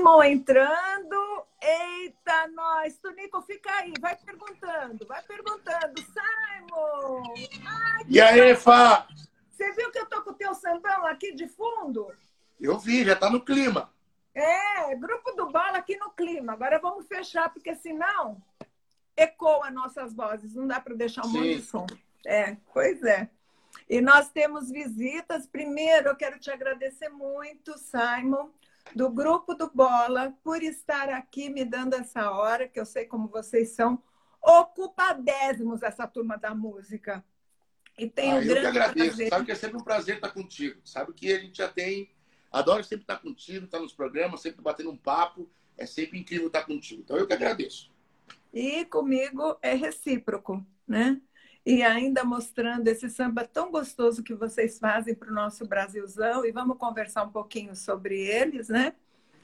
Simon entrando. Eita, nós. Tonico, fica aí. Vai perguntando, vai perguntando. Simon! Ai, e aí, Fá? Você viu que eu tô com o teu sambão aqui de fundo? Eu vi, já tá no clima. É, grupo do Bola aqui no clima. Agora vamos fechar, porque senão ecoa nossas vozes. Não dá para deixar um Sim. monte de som. É, pois é. E nós temos visitas. Primeiro, eu quero te agradecer muito, Simon, do Grupo do Bola, por estar aqui me dando essa hora, que eu sei como vocês são ocupadésimos, essa turma da música. E tenho ah, eu que agradeço. Prazer. Sabe que é sempre um prazer estar contigo. Sabe que a gente já tem. Adoro sempre estar contigo, estar nos programas, sempre batendo um papo. É sempre incrível estar contigo. Então eu que agradeço. E comigo é recíproco, né? E ainda mostrando esse samba tão gostoso que vocês fazem para o nosso Brasilzão. E vamos conversar um pouquinho sobre eles, né?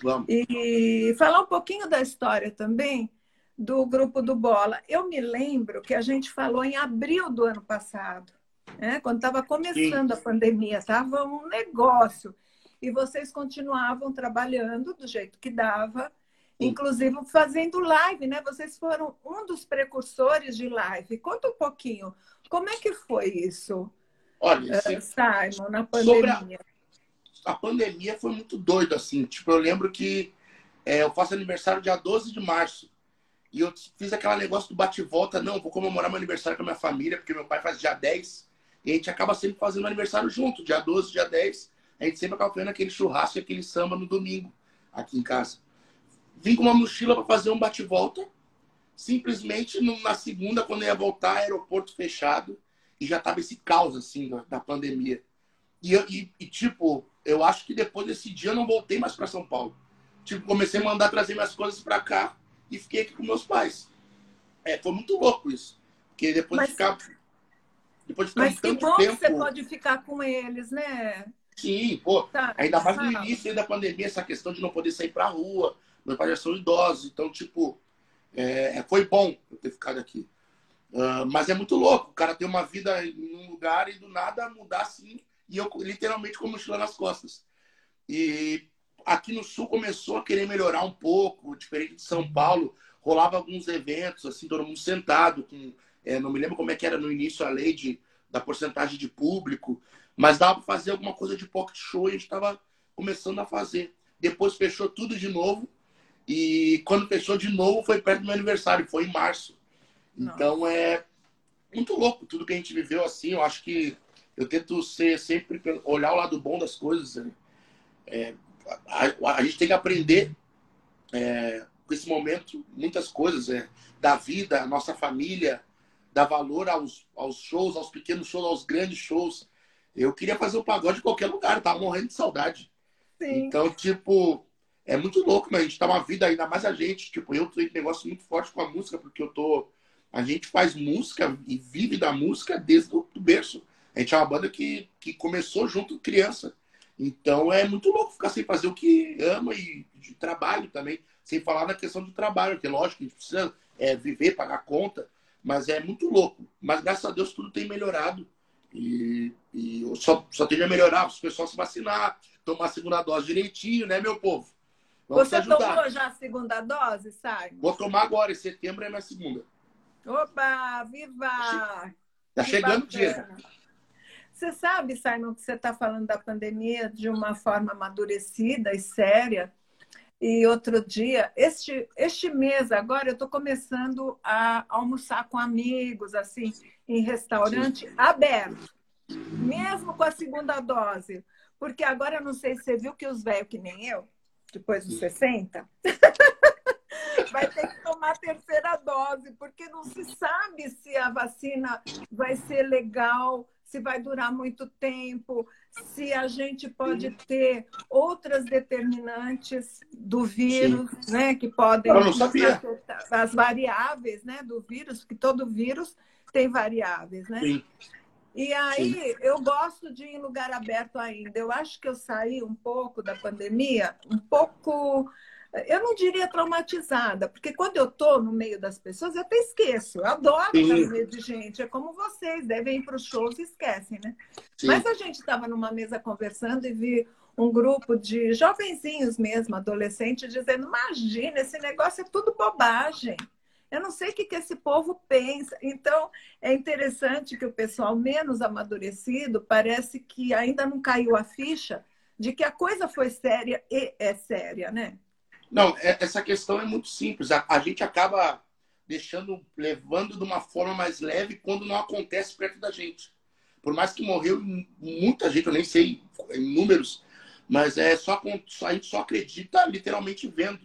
Vamos. E falar um pouquinho da história também do grupo do Bola. Eu me lembro que a gente falou em abril do ano passado, né? quando estava começando Sim. a pandemia, estava um negócio. E vocês continuavam trabalhando do jeito que dava inclusive fazendo live, né? Vocês foram um dos precursores de live. Conta um pouquinho, como é que foi isso? Olha, uh, Simon, na pandemia. A, a, pandemia foi muito doido, assim. Tipo, eu lembro que é, eu faço aniversário dia 12 de março. E eu fiz aquele negócio do bate-volta. Não, vou comemorar meu aniversário com a minha família, porque meu pai faz dia 10. E a gente acaba sempre fazendo aniversário junto, dia 12, dia 10. A gente sempre acaba fazendo aquele churrasco e aquele samba no domingo, aqui em casa. Vim com uma mochila para fazer um bate-volta. Simplesmente na segunda, quando eu ia voltar, aeroporto fechado. E já tava esse caos, assim, da, da pandemia. E, e, e, tipo, eu acho que depois desse dia eu não voltei mais para São Paulo. Tipo, comecei a mandar trazer minhas coisas para cá e fiquei aqui com meus pais. É, foi muito louco isso. Porque depois Mas... de ficar. Depois de ficar Mas que bom tempo... que você pode ficar com eles, né? Sim, pô. Tá, ainda mais no início da pandemia, essa questão de não poder sair pra rua, meus pais já são idosos, então, tipo, é, é, foi bom eu ter ficado aqui. Uh, mas é muito louco, o cara tem uma vida em um lugar e do nada mudar assim, e eu literalmente com a mochila nas costas. E aqui no Sul começou a querer melhorar um pouco, diferente de São Paulo, rolava alguns eventos, assim, todo mundo sentado, com, é, não me lembro como é que era no início a lei de, da porcentagem de público, mas dava para fazer alguma coisa de pocket show e a gente estava começando a fazer. Depois fechou tudo de novo, e quando fechou de novo foi perto do meu aniversário, foi em março. Então é muito louco tudo que a gente viveu assim. Eu acho que eu tento ser sempre olhar o lado bom das coisas. Né? É, a, a, gente tem que aprender é, com esse momento muitas coisas é, da vida, a nossa família, dar valor aos, aos shows, aos pequenos shows, aos grandes shows. Eu queria fazer o um pagode em qualquer lugar, tava morrendo de saudade. Sim. Então, tipo, é muito louco, mas a gente tá uma vida, ainda mais a gente. Tipo, eu tenho um negócio muito forte com a música, porque eu tô. A gente faz música e vive da música desde o berço. A gente é uma banda que, que começou junto criança. Então é muito louco ficar sem fazer o que ama e de trabalho também. Sem falar na questão do trabalho, que lógico a gente precisa é, viver, pagar conta, mas é muito louco. Mas graças a Deus tudo tem melhorado. E, e só, só tende a melhorar se o pessoal se vacinar, tomar a segunda dose direitinho, né, meu povo? Vamos Você tomou já a segunda dose, Simon? Vou tomar agora, em setembro é minha segunda. Opa, viva! Tá chegando o dia. Você sabe, Simon, que você está falando da pandemia de uma forma amadurecida e séria. E outro dia, este, este mês agora, eu estou começando a almoçar com amigos, assim, em restaurante Sim. aberto, mesmo com a segunda dose. Porque agora, eu não sei se você viu que os velhos, que nem eu, depois dos 60, vai ter que tomar a terceira dose, porque não se sabe se a vacina vai ser legal, se vai durar muito tempo, se a gente pode ter outras determinantes do vírus, Sim. né, que podem as variáveis, né, do vírus, porque todo vírus tem variáveis, né? Sim. E aí, Sim. eu gosto de ir em lugar aberto ainda. Eu acho que eu saí um pouco da pandemia, um pouco, eu não diria traumatizada, porque quando eu estou no meio das pessoas, eu até esqueço. Eu adoro Sim. estar no meio de gente. É como vocês, devem ir para os shows e esquecem, né? Sim. Mas a gente estava numa mesa conversando e vi um grupo de jovenzinhos mesmo, adolescentes, dizendo: imagina, esse negócio é tudo bobagem. Eu não sei o que, que esse povo pensa. Então, é interessante que o pessoal menos amadurecido parece que ainda não caiu a ficha de que a coisa foi séria e é séria, né? Não, é, essa questão é muito simples. A, a gente acaba deixando, levando de uma forma mais leve quando não acontece perto da gente. Por mais que morreu muita gente, eu nem sei em números, mas é só a gente só acredita literalmente vendo.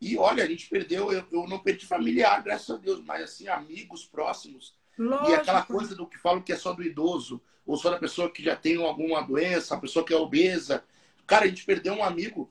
E olha, a gente perdeu, eu, eu não perdi familiar, graças a Deus, mas assim, amigos próximos. Lógico. E aquela coisa do que falam que é só do idoso, ou só da pessoa que já tem alguma doença, a pessoa que é obesa. Cara, a gente perdeu um amigo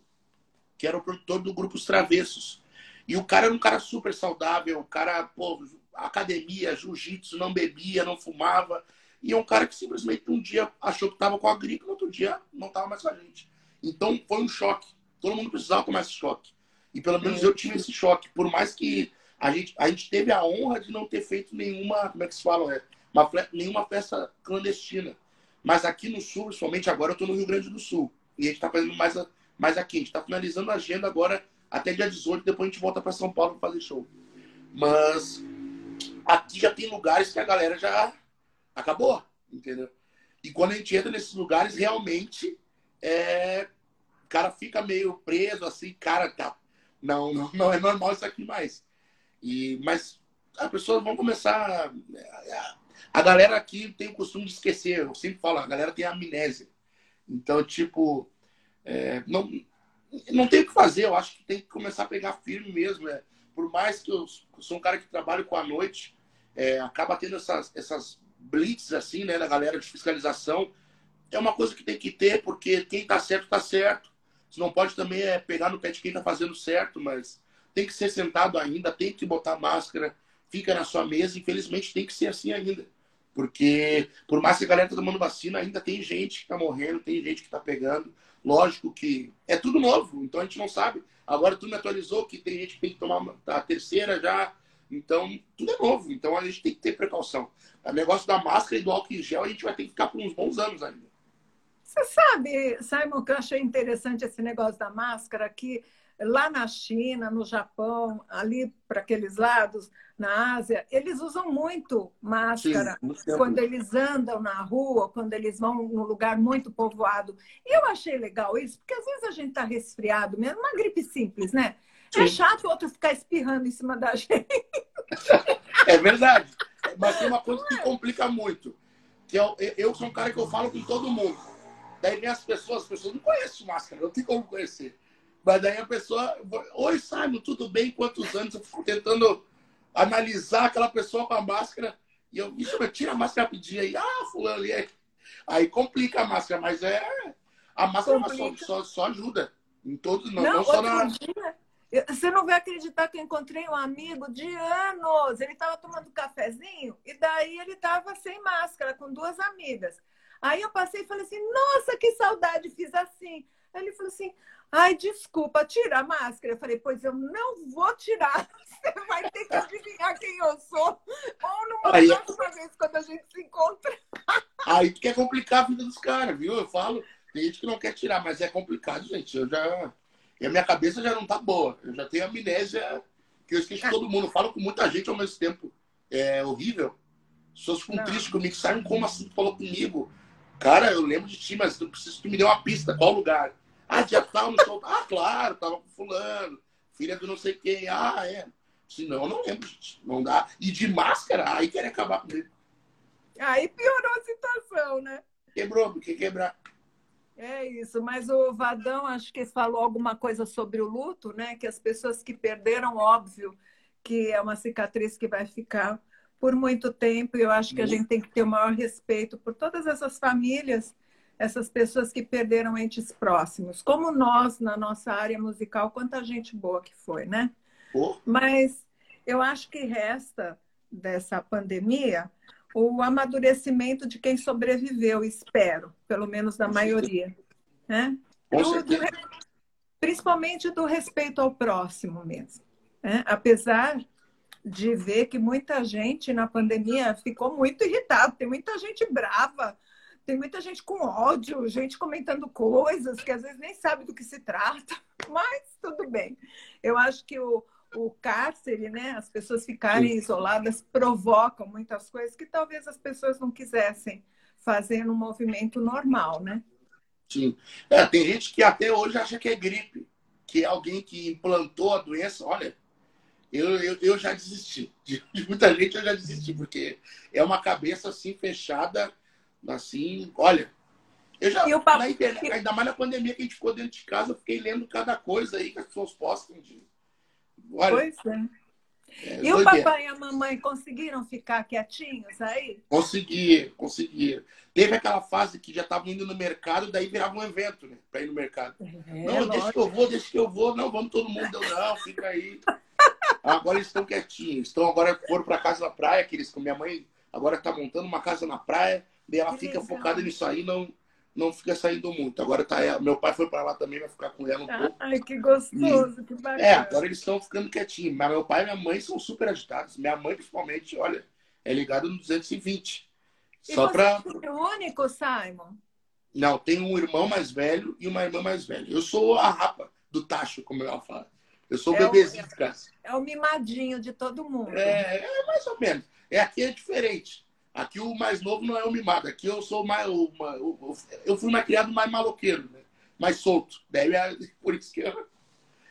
que era o produtor do grupo Os Travessos. E o cara era um cara super saudável, o cara, pô, academia, jiu-jitsu, não bebia, não fumava. E é um cara que simplesmente um dia achou que estava com a gripe, no outro dia não estava mais com a gente. Então foi um choque. Todo mundo precisava tomar esse choque. E pelo menos eu tive esse choque. Por mais que a gente, a gente teve a honra de não ter feito nenhuma, como é que se fala? É, uma, nenhuma festa clandestina. Mas aqui no Sul, principalmente agora, eu estou no Rio Grande do Sul. E a gente está fazendo mais, mais aqui. A gente está finalizando a agenda agora até dia 18, depois a gente volta para São Paulo para fazer show. Mas aqui já tem lugares que a galera já acabou, entendeu? E quando a gente entra nesses lugares, realmente é, o cara fica meio preso, assim, cara, tá, não, não, não é normal isso aqui mais. E, mas as pessoas vão começar. A galera aqui tem o costume de esquecer. Eu sempre falo, a galera tem amnésia. Então, tipo, é, não, não tem o que fazer. Eu acho que tem que começar a pegar firme mesmo. É, por mais que eu, sou um cara que trabalho com a noite, é, acaba tendo essas, essas blitz, assim, né, da galera de fiscalização. É uma coisa que tem que ter, porque quem tá certo, tá certo. Você não pode também é, pegar no pé de quem tá fazendo certo, mas tem que ser sentado ainda, tem que botar máscara, fica na sua mesa. Infelizmente tem que ser assim ainda. Porque, por mais que a galera tá tomando vacina, ainda tem gente que tá morrendo, tem gente que tá pegando. Lógico que é tudo novo, então a gente não sabe. Agora tu me atualizou que tem gente que tem que tomar a terceira já. Então, tudo é novo. Então a gente tem que ter precaução. O negócio da máscara e do álcool em gel a gente vai ter que ficar por uns bons anos ainda. Você sabe, Simon, que eu achei interessante esse negócio da máscara, que lá na China, no Japão, ali para aqueles lados, na Ásia, eles usam muito máscara Sim, quando eles andam na rua, quando eles vão num lugar muito povoado. E eu achei legal isso, porque às vezes a gente está resfriado mesmo, uma gripe simples, né? É Sim. É chato o outro ficar espirrando em cima da gente. É verdade. Mas tem uma coisa que complica muito. Que eu, eu sou um cara que eu falo com todo mundo. Daí vem as pessoas, as pessoas não conhecem máscara, não tem como conhecer. Mas daí a pessoa, oi Simon, tudo bem? Quantos anos? Eu fico tentando analisar aquela pessoa com a máscara. E eu, bicho, tira a máscara rapidinho aí. Ah, fulano ali. Aí, aí complica a máscara, mas é. A máscara só, só, só, ajuda. Em todos, não, não, não só na. Dia, você não vai acreditar que eu encontrei um amigo de anos. Ele estava tomando cafezinho e daí ele estava sem máscara, com duas amigas. Aí eu passei e falei assim: Nossa, que saudade! Fiz assim. Aí ele falou assim: Ai, desculpa, tira a máscara. Eu falei, pois eu não vou tirar. Você vai ter que adivinhar quem eu sou. Ou numa aí, próxima vez, quando a gente se encontra. Aí tu quer complicar a vida dos caras, viu? Eu falo, tem gente que não quer tirar, mas é complicado, gente. Eu já. E a minha cabeça já não tá boa. Eu já tenho amnésia, que eu esqueço todo mundo. Eu falo com muita gente ao mesmo tempo. É horrível. As pessoas ficam tristes comigo. Saem como assim tu falou comigo? Cara, eu lembro de ti, mas eu preciso que tu me dê uma pista. Qual lugar? Ah, dia tal, no show. Ah, claro, tava com fulano, filha do não sei quem. Ah, é. Se não, não lembro, gente. Não dá. E de máscara, aí quer acabar comigo. Aí piorou a situação, né? Quebrou, porque quebrar. É isso, mas o Vadão acho que falou alguma coisa sobre o luto, né? Que as pessoas que perderam, óbvio, que é uma cicatriz que vai ficar por muito tempo. E eu acho que a gente tem que ter o maior respeito por todas essas famílias essas pessoas que perderam entes próximos, como nós na nossa área musical, quanta gente boa que foi, né? Oh. Mas eu acho que resta dessa pandemia o amadurecimento de quem sobreviveu, espero, pelo menos da maioria, né? Do, do, principalmente do respeito ao próximo mesmo, né? apesar de ver que muita gente na pandemia ficou muito irritada, tem muita gente brava, Tem muita gente com ódio, gente comentando coisas que às vezes nem sabe do que se trata, mas tudo bem. Eu acho que o, o cárcere, né, as pessoas ficarem isoladas, provocam muitas coisas que talvez as pessoas não quisessem fazer no movimento normal, né? Sim. É, tem gente que até hoje acha que é gripe, que é alguém que implantou a doença. Olha, eu, eu, eu já desisti. De, de, muita gente eu já desisti, porque é uma cabeça assim fechada, assim, olha. Eu já, e papo... na internet, ainda mais na pandemia que a gente ficou dentro de casa, eu fiquei lendo cada coisa aí que as pessoas postam. De, olha, pois é. É, e o papai e a mamãe conseguiram ficar quietinhos aí? Conseguiram, conseguiram. Teve aquela fase que já estavam indo no mercado, daí virava um evento, né? Para ir no mercado. É, não, lógico. deixa que eu vou, deixa que eu vou. Não, vamos todo mundo. Não, fica aí. Agora eles estão quietinhos. Estão agora foram para casa na praia, que eles com minha mãe agora está montando uma casa na praia. Daí ela que fica legal. focada nisso aí, não não fica saindo muito. Agora tá ela. Meu pai foi para lá também, vai ficar com ela um ah, pouco. Ai, que gostoso, e, que bacana. É, agora eles estão ficando quietinhos. Mas meu pai e minha mãe são super agitados. Minha mãe, principalmente, olha, é ligada no 220. E Só para. É único, Simon? Não, tem um irmão mais velho e uma irmã mais velha. Eu sou a rapa do tacho, como ela fala. Eu sou o é bebezinho de casa. É o mimadinho de todo mundo. É, é mais ou menos. É aqui é diferente. Aqui o mais novo não é o mimado. Aqui eu sou mais. Uma, eu fui mais criado mais maloqueiro, né? mais solto. Deve é por isso que eu.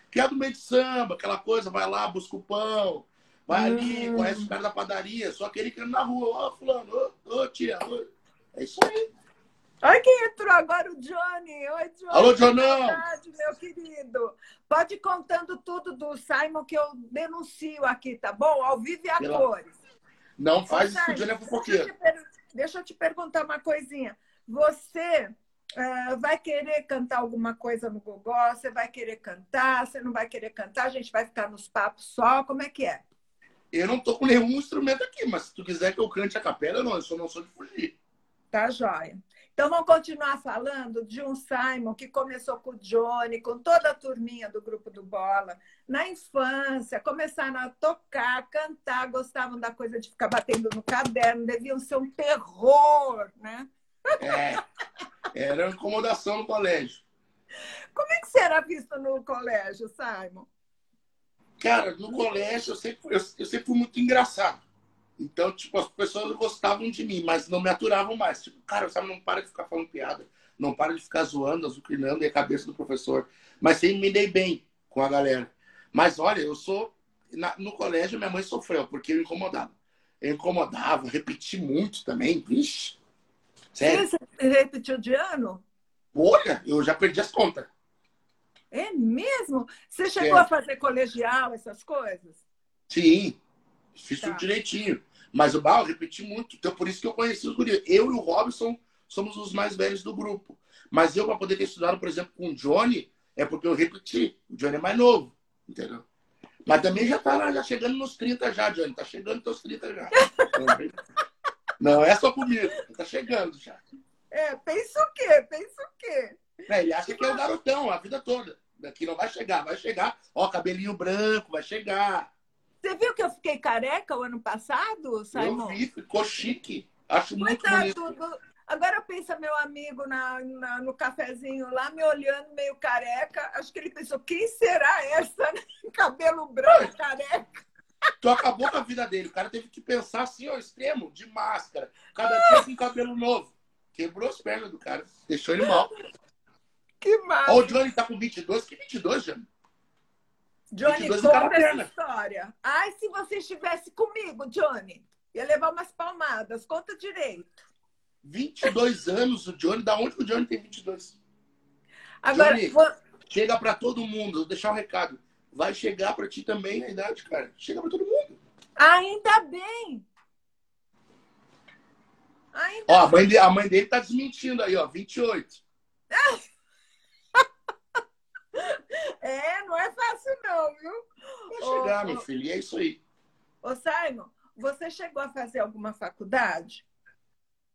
Criado meio de samba, aquela coisa, vai lá, busca o pão, vai hum. ali, conhece o cara da padaria, só aquele que anda na rua, ó, oh, fulano, ô, oh, oh, tia, ô. é isso aí. Olha quem entrou agora, o Johnny. Oi, Johnny. Alô, Johnão. meu querido. Pode ir contando tudo do Simon que eu denuncio aqui, tá bom? Ao vivo e a Pela... cores. Não faz isso que o Johnny é fofoqueiro. Deixa, deixa eu te perguntar uma coisinha. Você uh, vai querer cantar alguma coisa no Gogó? Você vai querer cantar? Você não vai querer cantar? A gente vai ficar nos papos só? Como é que é? Eu não tô com nenhum instrumento aqui, mas se tu quiser que eu cante a capela, não. Eu só não sou de fugir. Tá jóia. Então vamos continuar falando de um Simon que começou com o Johnny, com toda a turminha do grupo do Bola, na infância, começaram a tocar, cantar, gostavam da coisa de ficar batendo no caderno, deviam ser um terror, né? É, era incomodação no colégio. Como é que você era visto no colégio, Simon? Cara, no colégio eu sempre, eu, eu sempre fui muito engraçado. Então, tipo, as pessoas gostavam de mim, mas não me aturavam mais. Tipo, cara, sabe, não para de ficar falando piada, não para de ficar zoando, azucrinando a cabeça do professor. Mas sempre me dei bem com a galera. Mas olha, eu sou. Na, no colégio, minha mãe sofreu, porque eu incomodava. Eu incomodava, repeti muito também. Vixe. Sério. Você repetiu de ano? Olha, eu já perdi as contas. É mesmo? Você chegou é. a fazer colegial, essas coisas? Sim, fiz tá. tudo direitinho. Mas o Bal repeti muito. Então, por isso que eu conheci os guris. Eu e o Robson somos os mais velhos do grupo. Mas eu, para poder ter estudado, por exemplo, com o Johnny, é porque eu repeti. O Johnny é mais novo. Entendeu? Mas também já tá lá, já chegando nos 30 já, Johnny. Tá chegando nos 30 já. Não é só comigo. Tá chegando já. É, pensa o quê? Pensa o quê? É, ele acha que é o garotão a vida toda. Daqui não vai chegar, vai chegar. Ó, cabelinho branco, vai chegar. Você viu que eu fiquei careca o ano passado, Simon? Eu vi, ficou chique. Acho muito tá bonito. Tudo... Agora pensa meu amigo na, na, no cafezinho lá, me olhando meio careca. Acho que ele pensou, quem será essa? Né? Cabelo branco, careca. Tu acabou com a vida dele. O cara teve que pensar assim, ao extremo, de máscara. Cada dia com cabelo novo. Quebrou as pernas do cara. Deixou ele mal. Que massa. Ó, o Johnny tá com 22. Que 22, Johnny? Johnny, conta essa história. Ai, se você estivesse comigo, Johnny, ia levar umas palmadas. Conta direito. 22 anos, o Johnny. Da onde o Johnny tem 22? Agora, Johnny, vou... chega para todo mundo. Vou deixar um recado. Vai chegar para ti também a idade, cara. Chega para todo mundo. Ainda bem. Ainda ó, a mãe, dele, a mãe dele tá desmentindo aí, ó. 28. É, não é fácil não, viu? Vai chegar, ô, meu filho, e é isso aí. Ô, Simon, você chegou a fazer alguma faculdade?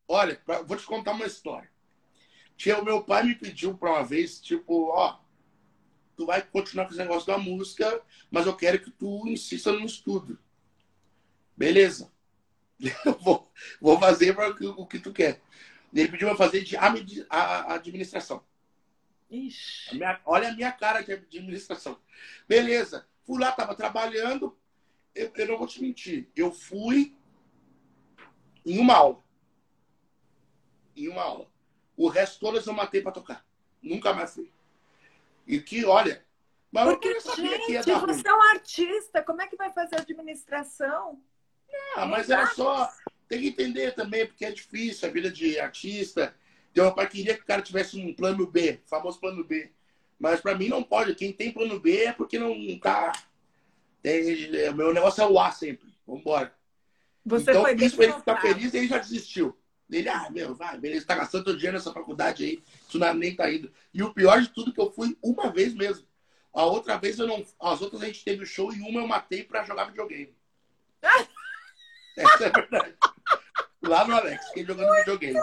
Olha, pra, vou te contar uma história. Tia, o meu pai me pediu para uma vez, tipo, ó, tu vai continuar com esse negócio da música, mas eu quero que tu insista no estudo. Beleza. Eu vou, vou fazer o que tu quer. Ele pediu para fazer de administração. Ixi. A minha, olha a minha cara de administração. Beleza. Fui lá, estava trabalhando. Eu, eu, não vou te mentir. Eu fui em uma aula. Em uma aula. O resto todas eu matei para tocar. Nunca mais fui. E que, olha. Mas Porque, eu gente, que ia você ruim. é um artista. Como é que vai fazer administração? Ah, mas era só. Tem que entender também, porque é difícil a vida de artista. Então, meu pai queria que o cara tivesse um plano B, famoso plano B. Mas para mim não pode. Quem tem plano B é porque não tá. Tem, meu negócio é o A sempre. Vamos embora. Você então, foi isso ele ficar feliz e ele já desistiu. Ele, ah, meu, vai, beleza, tá gastando todo dinheiro nessa faculdade aí, isso não, nem tá indo. E o pior de tudo é que eu fui uma vez mesmo. A outra vez eu não. As outras a gente teve o show e uma eu matei pra jogar videogame. Essa é a verdade. Lá no Alex, fiquei jogando videogame.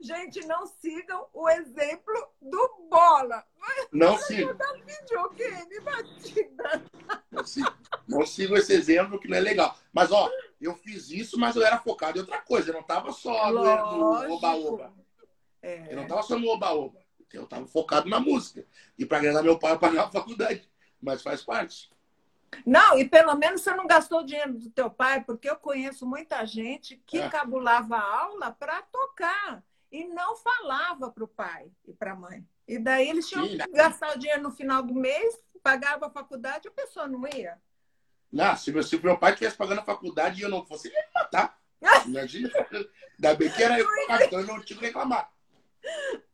Gente, não sigam o exemplo do Bola. Não sigam. videogame, batida. Não sigam. Não sigam esse exemplo que não é legal. Mas, ó, eu fiz isso, mas eu era focado em outra coisa. Eu não estava só no oba-oba. É. Eu não estava só no oba-oba. Eu estava focado na música. E para agradar meu pai, eu pagar a faculdade. Mas faz parte. Não, e pelo menos você não gastou o dinheiro do teu pai, porque eu conheço muita gente que é. cabulava a aula para tocar e não falava para o pai e para a mãe. E daí eles tinham Sim, que gastar o dinheiro no final do mês, pagava a faculdade, a pessoa não ia. Não, se meu, se meu pai estivesse pagando a faculdade e eu não fosse, ele ia me matar. Imagina. Ainda bem que era eu que eu não tinha que reclamar.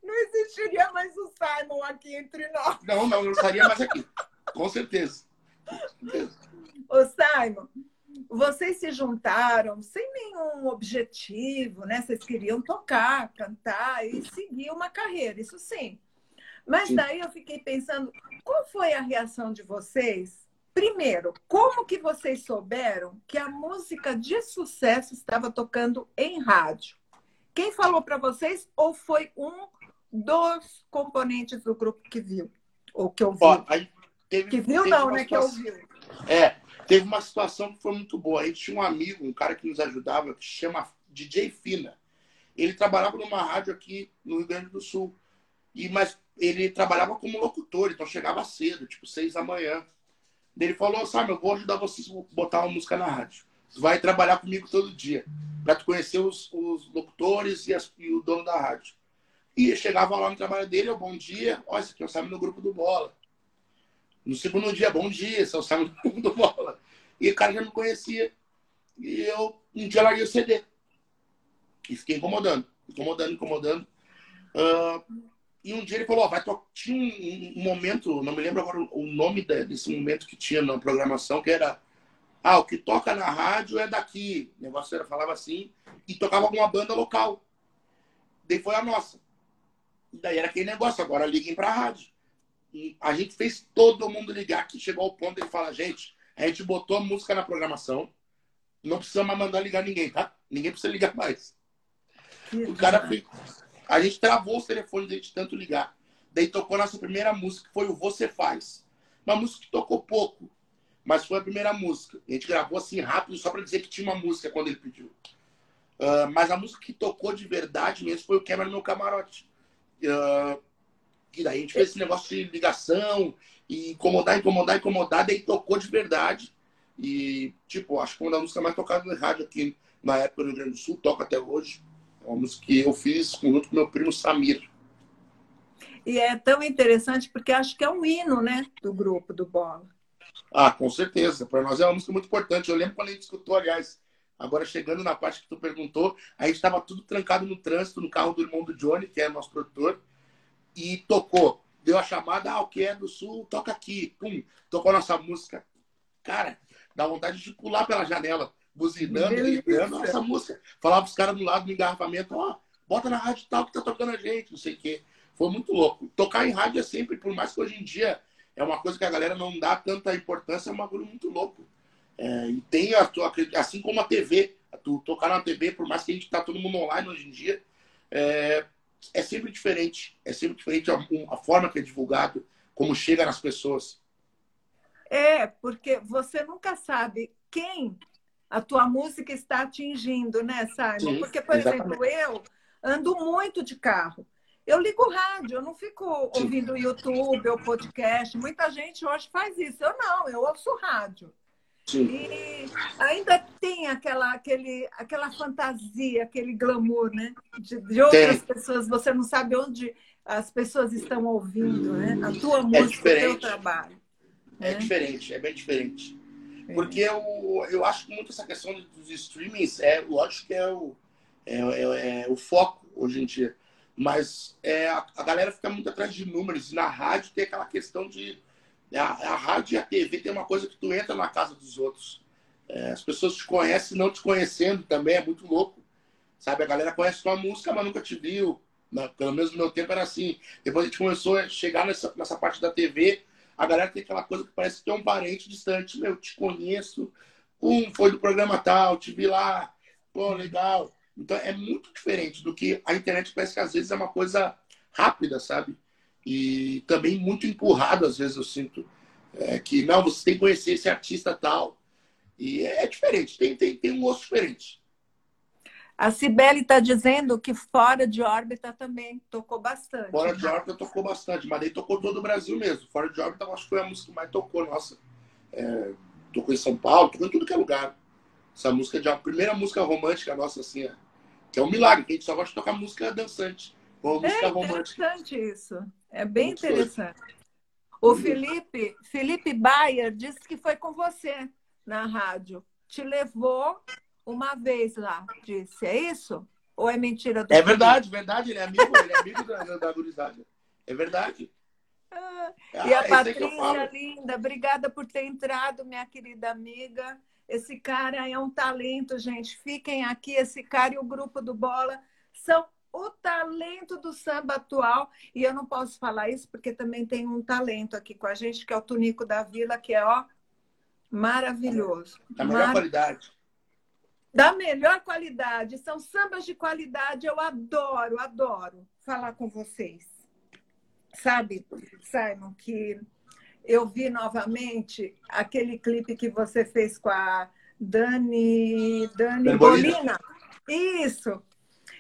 Não existiria mais o Simon aqui entre nós. Não, não, não estaria mais aqui. Com certeza. Ô, Simon, vocês se juntaram sem nenhum objetivo, né? Vocês queriam tocar, cantar e seguir uma carreira, isso sim. Mas daí eu fiquei pensando, qual foi a reação de vocês? Primeiro, como que vocês souberam que a música de sucesso estava tocando em rádio? Quem falou para vocês ou foi um dos componentes do grupo que viu? Ou que ouviu? Ó, teve, que viu não, né? Que ouviu. É, teve uma situação que foi muito boa. A gente tinha um amigo, um cara que nos ajudava, que se chama DJ Fina. Ele trabalhava numa rádio aqui no Rio Grande do Sul. E, mas ele trabalhava como locutor, então chegava cedo, tipo seis da manhã. Ele falou, sabe, eu vou ajudar vocês a botar uma música na rádio. Você vai trabalhar comigo todo dia, para tu conhecer os, os locutores e, as, e, o dono da rádio. E chegava lá no trabalho dele, eu, bom dia, olha, esse aqui eu sabe no grupo do Bola. No segundo dia, bom dia, seu Samuel do bola. E o cara já me conhecia. E eu, um dia, larguei o CD. E fiquei incomodando, incomodando, incomodando. Uh, e um dia ele falou, vai tocar. Tinha um, um, momento, não me lembro agora o nome desse momento que tinha na programação, que era. Ah, o que toca na rádio é daqui. O negócio era, falava assim. E tocava alguma banda local. Daí foi a nossa. E daí era aquele negócio, agora liguem pra rádio a gente fez todo mundo ligar, que chegou ao ponto de falar, gente, a gente botou a música na programação, não precisa mais mandar ligar ninguém, tá? Ninguém precisa ligar mais. Que o cara fez... A gente travou os telefones de tanto ligar. Daí tocou nossa primeira música, que foi o Você Faz. Uma música que tocou pouco, mas foi a primeira música. A gente gravou assim rápido, só para dizer que tinha uma música quando ele pediu. Uh, mas a música que tocou de verdade mesmo foi o Quebra no Meu Camarote. Uh, e daí a gente fez esse negócio de ligação, e incomodar, incomodar, incomodar, daí tocou de verdade. E, tipo, acho que uma das músicas mais tocadas no rádio aqui na época no Rio Grande do Sul, toca até hoje. É uma música que eu fiz junto com meu primo Samir. E é tão interessante porque acho que é um hino, né, do grupo do Bola. Ah, com certeza. Para nós é uma música muito importante. Eu lembro quando a gente escutou, aliás, agora chegando na parte que tu perguntou, a gente estava tudo trancado no trânsito, no carro do irmão do Johnny, que é nosso produtor e tocou. Deu a chamada, ah, o que é do Sul, toca aqui. Pum, tocou nossa música. Cara, dá vontade de pular pela janela, buzinando, gritando nossa música. Falava pros caras do lado do engarrafamento, ó, oh, bota na rádio tal que tá tocando a gente, não sei o quê. Foi muito louco. Tocar em rádio é sempre, por mais que hoje em dia é uma coisa que a galera não dá tanta importância, é um bagulho muito louco. É, e tem, a, assim como a TV, tu tocar na TV, por mais que a gente tá todo mundo online hoje em dia, é, é sempre diferente. É sempre diferente a, a forma que é divulgado, como chega nas pessoas. É, porque você nunca sabe quem a tua música está atingindo, né, Simon? Sim, porque, por exatamente. exemplo, eu ando muito de carro. Eu ligo o rádio, eu não fico ouvindo YouTube ou podcast. Muita gente hoje faz isso. Eu não, eu ouço rádio. Sim. E ainda tem aquela, aquele, aquela fantasia, aquele glamour, né? De, de outras tem. pessoas, você não sabe onde as pessoas estão ouvindo, né? A tua é música, é o teu trabalho. É né? diferente, é bem diferente. É. Porque eu, eu acho que muito essa questão dos streamings, é lógico que é o, é, é, é o foco hoje em dia. Mas é, a, a, galera fica muito atrás de números. E na rádio tem aquela questão de. A, a rádio e a TV tem uma coisa que tu entra na casa dos outros. É, as pessoas te conhecem não te conhecendo também, é muito louco. Sabe, a galera conhece tua música, mas nunca te viu. Na, pelo menos no meu tempo era assim. Depois a gente começou a chegar nessa, nessa parte da TV, a galera tem aquela coisa que parece que é um parente distante. Meu, te conheço. Um foi do programa tal, te vi lá. Pô, legal. Então é muito diferente do que a internet parece que às vezes é uma coisa rápida, sabe? E também muito empurrado, às vezes eu sinto. É, que não, você tem que conhecer esse artista tal. E é, é diferente, tem, tem, tem um gosto diferente. A Cibele está dizendo que fora de órbita também tocou bastante. Fora de órbita tocou bastante, mas daí tocou todo o Brasil mesmo. Fora de órbita, acho que foi a música que mais tocou, nossa. É, tocou em São Paulo, tocou em tudo que é lugar. Essa música de a primeira música romântica nossa, assim, é, que é um milagre, que a gente só gosta de tocar música dançante. É interessante isso. É bem Muito interessante. O Felipe, Felipe Bayer disse que foi com você na rádio. Te levou uma vez lá, disse. É isso? Ou é mentira do É verdade, verdade. Ele é amigo, ele é amigo da, da gurizada. É verdade. Ah, e a ah, Patrícia, linda, obrigada por ter entrado, minha querida amiga. Esse cara é um talento, gente. Fiquem aqui, esse cara e o grupo do Bola são o talento do samba atual. E eu não posso falar isso porque também tem um talento aqui com a gente, que é o Tunico da Vila, que é, ó, maravilhoso. Da melhor qualidade da melhor qualidade. São sambas de qualidade. Eu adoro, adoro falar com vocês. Sabe, Simon, que eu vi novamente aquele clipe que você fez com a Dani, Dani Bolina. Isso.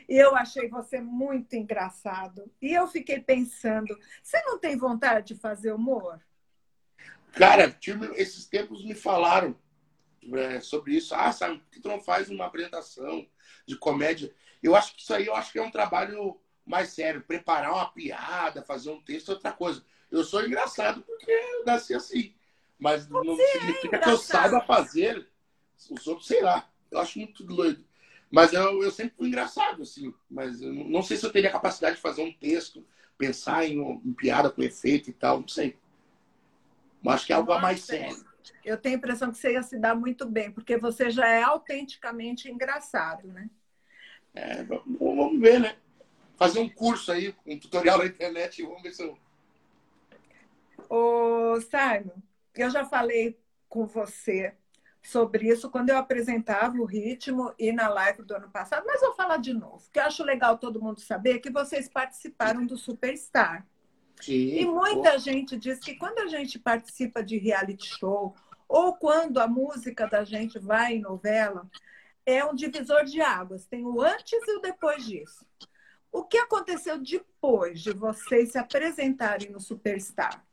Eu achei você muito engraçado. E eu fiquei pensando, você não tem vontade de fazer humor? Cara, esses tempos me falaram é, sobre isso. Ah, sabe, por que tu não faz uma apresentação de comédia? Eu acho que isso aí eu acho que é um trabalho mais sério. Preparar uma piada, fazer um texto é outra coisa. Eu sou engraçado porque eu nasci assim. Mas Você não significa é que eu saiba fazer os outros, sei lá. Eu acho muito doido. Mas eu, eu sempre fui engraçado, assim. Mas não sei se eu teria capacidade de fazer um texto, pensar em, em piada com efeito e tal, não sei. Mas acho que é algo Nossa, mais sério eu tenho a impressão que você ia se dar muito bem, porque você já é autenticamente engraçado, né? É, vamos ver, né? Fazer um curso aí, um tutorial na internet, vamos ver se eu. Ô, Simon, eu já falei com você sobre isso quando eu apresentava o ritmo e na live do ano passado, mas vou falar de novo, que eu acho legal todo mundo saber que vocês participaram do Superstar. Sim, e muita gente diz que quando a gente participa de reality show ou quando a música da gente vai em novela, é um divisor de águas. Tem o antes e o depois disso. O que aconteceu depois de vocês se apresentarem no Superstar?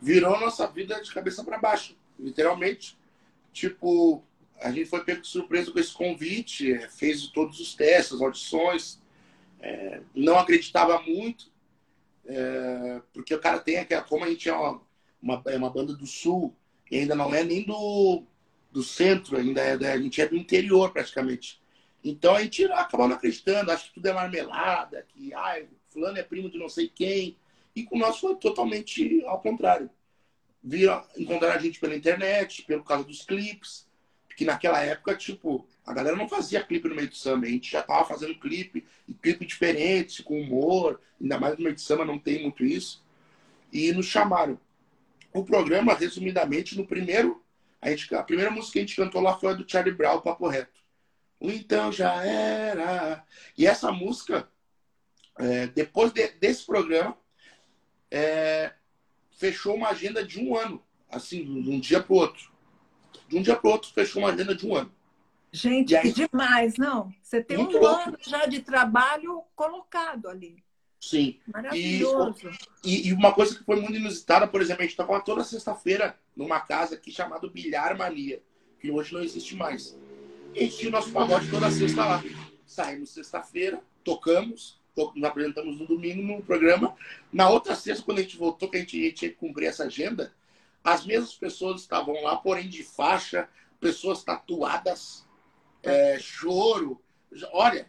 Virou nossa vida de cabeça para baixo, literalmente. Tipo, a gente foi pego de surpresa com esse convite, fez todos os testes, audições, é, não acreditava muito, é, porque o cara tem aquela. Como a gente é uma, uma, é uma banda do sul, e ainda não é nem do, do centro, ainda é, a gente é do interior praticamente. Então a gente acaba não acreditando, acha que tudo é marmelada, que ai, fulano é primo de não sei quem. E com nosso foi totalmente ao contrário. Viram, encontraram a gente pela internet, pelo caso dos clipes, porque naquela época, tipo, a galera não fazia clipe no meio do samba, a gente já tava fazendo clipe, e clipe diferente, com humor, ainda mais no meio do samba não tem muito isso. E nos chamaram. O programa, resumidamente, no primeiro, a, gente, a primeira música que a gente cantou lá foi a do Charlie Brown, Papo Reto. O Então Já Era. E essa música, é, depois de, desse programa, é, fechou uma agenda de um ano, assim, de um dia para o outro. De um dia para o outro, fechou uma agenda de um ano. Gente, aí, que demais, não? Você tem um ano já de trabalho colocado ali. Sim. Maravilhoso. E, e, uma coisa que foi muito inusitada, por exemplo, a gente tocava toda sexta-feira numa casa aqui chamada Bilhar Mania, que hoje não existe mais. E a gente tinha o nosso pagode toda sexta lá. Saímos sexta-feira, tocamos, nos apresentamos no domingo no programa. Na outra sexta, quando a gente voltou, que a gente tinha que cumprir essa agenda, as mesmas pessoas estavam lá, porém de faixa, pessoas tatuadas, é, choro. Olha,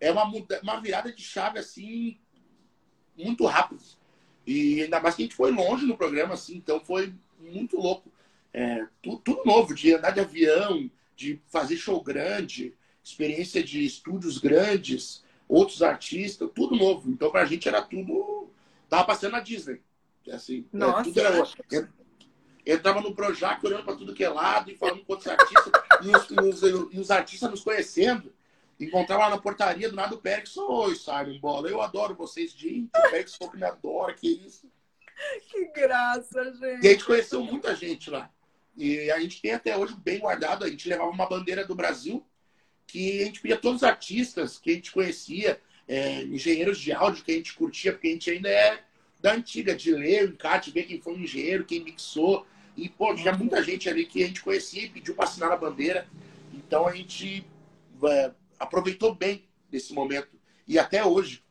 é uma, uma virada de chave assim, muito rápido. E ainda mais que a gente foi longe no programa, assim, então foi muito louco. É, tudo, tudo novo, de andar de avião, de fazer show grande, experiência de estúdios grandes, outros artistas, tudo novo. Então, pra gente era tudo. Tava passando na Disney. Assim, é, Nossa, tudo era... Entrava no Projac olhando para tudo que é lado e falando com outros artistas, e, os, e, os, e, os, artistas nos conhecendo. Encontrava lá na portaria do nada o Pérez. Oi, Simon Bola, eu adoro vocês. Gente, o Pérez falou que me adora, que isso. Que graça, gente. E a gente conheceu muita gente lá. E a gente tem até hoje bem guardado. A gente levava uma bandeira do Brasil que a gente pedia todos os artistas que a gente conhecia, é, engenheiros de áudio que a gente curtia, porque a gente ainda é da antiga, de ler o encarte, ver quem foi o engenheiro, quem mixou. E, pô, tinha muita gente ali que a gente conhecia e pediu para assinar a bandeira. Então a gente é, aproveitou bem desse momento. E até hoje,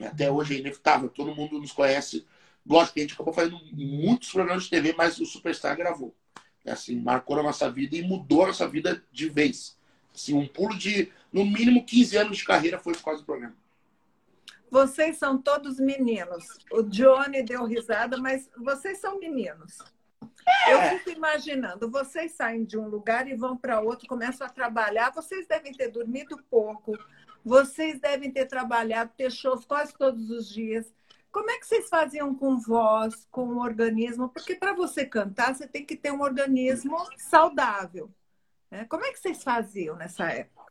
até hoje é inevitável, todo mundo nos conhece. Lógico que a gente acabou fazendo muitos programas de TV, mas o Superstar gravou. É assim, marcou a nossa vida e mudou a nossa vida de vez. Assim, um pulo de, no mínimo, 15 anos de carreira foi por causa do programa. Vocês são todos meninos. O Johnny deu risada, mas vocês são meninos. Eu é. fico imaginando, vocês saem de um lugar e vão para outro, começam a trabalhar. Vocês devem ter dormido pouco, vocês devem ter trabalhado, ter shows quase todos os dias. Como é que vocês faziam com voz, com o organismo? Porque para você cantar, você tem que ter um organismo saudável. Né? Como é que vocês faziam nessa época?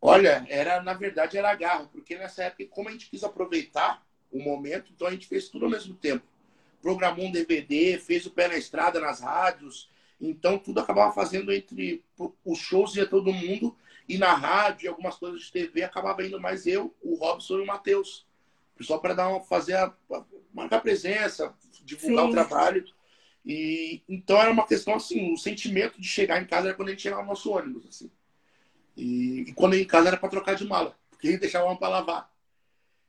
Olha, era na verdade era garra, porque nessa época, como a gente quis aproveitar o momento, então a gente fez tudo ao mesmo tempo programou um DVD, fez o pé na estrada nas rádios. Então, tudo acabava fazendo entre os shows ia todo mundo e na rádio, algumas coisas de TV, acabava indo mais eu, o Robson e o Matheus. Só para dar uma, fazer a, marcar presença, divulgar Sim. o trabalho. E então era uma questão assim, o sentimento de chegar em casa era quando a gente chegava no nosso ônibus, assim. E, e quando ia em casa era para trocar de mala, porque gente deixava uma para lavar.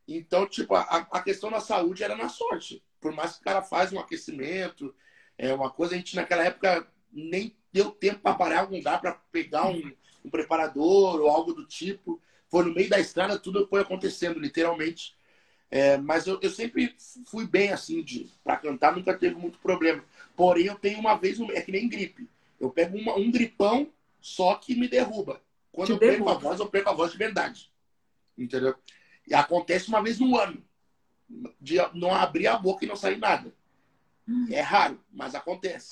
Então, tipo, a, a questão da saúde era na sorte por mais que o cara faz um aquecimento, é uma coisa, a gente naquela época nem deu tempo para parar algum lugar para pegar um, um, preparador ou algo do tipo. Foi no meio da estrada, tudo foi acontecendo, literalmente. É, mas eu, eu, sempre fui bem assim, de para cantar nunca teve muito problema. Porém, eu tenho uma vez, é que nem gripe. Eu pego uma, um gripão, só que me derruba. Quando Te eu derruba. perco a voz, eu perco a voz de verdade. Entendeu? E acontece uma vez no ano de não abrir a boca e não sair nada. Hum. É raro, mas acontece.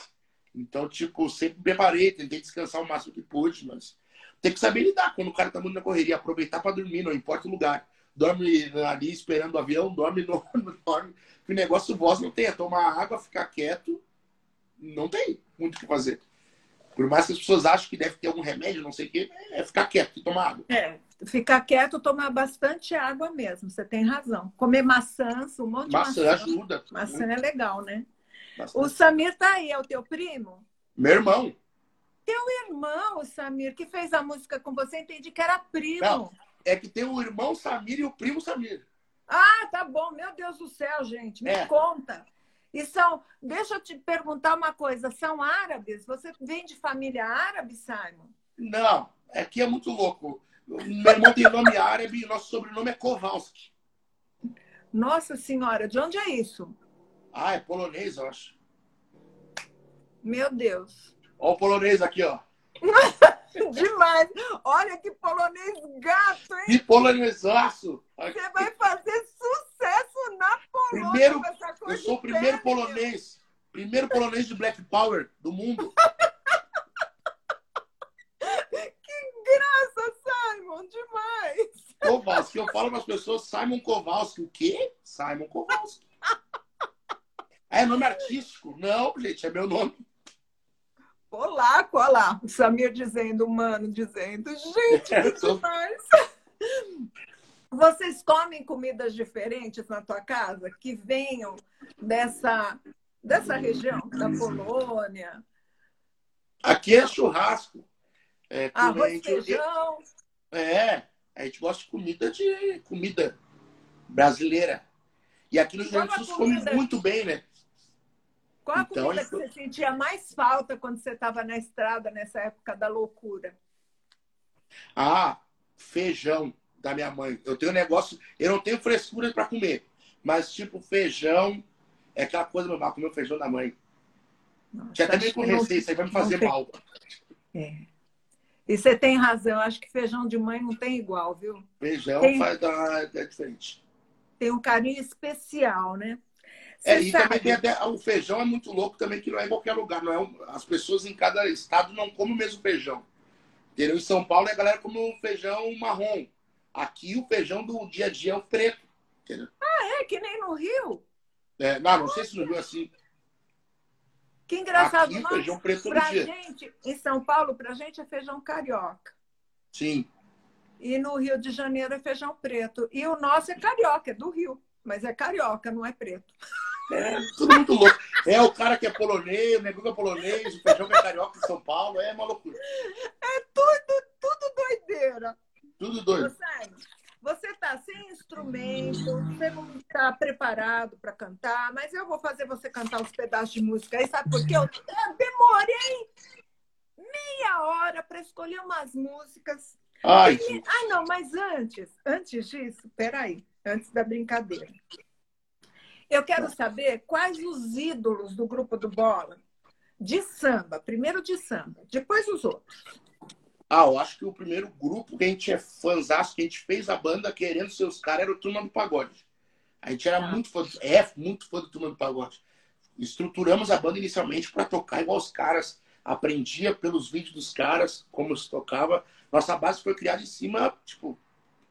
Então, tipo, sempre preparei, tentei descansar o máximo que pude, mas tem que saber lidar quando o cara tá muito na correria, aproveitar para dormir, não importa o lugar. Dorme ali esperando o avião, dorme, não dorme. Que o negócio voz não tem, é tomar água, ficar quieto, não tem muito o que fazer. Por mais que as pessoas achem que deve ter algum remédio, não sei o quê, é ficar quieto e tomar água. É, ficar quieto, tomar bastante água mesmo. Você tem razão. Comer maçãs, um monte maçã de maçã. ajuda. Maçã é legal, né? Bastante. O Samir tá aí, é o teu primo? Meu irmão. Teu irmão, Samir, que fez a música com você, entendi que era primo. Não, é que tem o irmão Samir e o primo Samir. Ah, tá bom. Meu Deus do céu, gente. Me é. conta. E são, deixa eu te perguntar uma coisa, são árabes? Você vem de família árabe, Simon? Não, aqui é muito louco. Meu irmão tem nome árabe e nosso sobrenome é Kowalski. Nossa senhora, de onde é isso? Ah, é polonês, eu acho. Meu Deus. Olha o polonês aqui, ó. Demais. Olha que polonês gato, hein? Que polonesaço. Você vai fazer sucesso na Polônia primeiro, Eu sou o primeiro polonês. Primeiro polonês de Black Power do mundo. que graça, Simon. Demais. Kowalski. Eu falo para as pessoas, Simon Kowalski. O quê? Simon Kowalski. É nome artístico? Não, gente, é meu nome. Colar, colar. O Samir dizendo, mano, dizendo, gente, que demais. Vocês comem comidas diferentes na tua casa que venham dessa, dessa região, da Polônia? Aqui é churrasco. É, Arroz, gente, feijão. É, a gente gosta de comida de comida brasileira. E aqui no Rio Grande come muito bem, né? Qual a então, comida que você sentia mais falta quando você estava na estrada nessa época da loucura? Ah, feijão da minha mãe. Eu tenho um negócio, eu não tenho frescura para comer, mas tipo feijão é aquela coisa, meu, comer o feijão da mãe. Nossa, Já também com receita, aí vai me fazer tem... mal. É. E você tem razão, acho que feijão de mãe não tem igual, viu? Feijão tem... faz é diferente. Tem um carinho especial, né? é, e também tem até o feijão é muito louco também, que não é em qualquer lugar. Não é um, as pessoas em cada estado não comem o mesmo feijão. Entendeu? Em São Paulo a galera come um feijão marrom. Aqui o feijão do dia a dia é o preto. Entendeu? Ah, é? Que nem no Rio? É, não, não sei se no Rio é assim. Que engraçado. Aqui, nós, feijão preto pra dia. gente, em São Paulo, pra gente é feijão carioca. Sim. E no Rio de Janeiro é feijão preto. E o nosso é carioca, é do Rio. Mas é carioca, não é preto. É, tudo muito louco. É o cara que é polonês, o negócio é polonês, o feijão que é carioca em São Paulo, é uma loucura. É tudo, tudo doideira. Tudo doido. Você está sem instrumento, você não está preparado para cantar, mas eu vou fazer você cantar os pedaços de música aí, sabe por quê? Eu, eu demorei meia hora para escolher umas músicas. Ai, e... Ah, não, mas antes, antes disso, peraí, antes da brincadeira. Eu quero saber quais os ídolos do grupo do Bola de samba, primeiro de samba, depois os outros. Ah, eu acho que o primeiro grupo que a gente é fãzaço, que a gente fez a banda querendo ser os caras, era o Turma do Pagode. A gente era ah. muito fã, é muito fã do Turma do Pagode. Estruturamos a banda inicialmente para tocar igual os caras, aprendia pelos vídeos dos caras como se tocava. Nossa base foi criada em cima, tipo,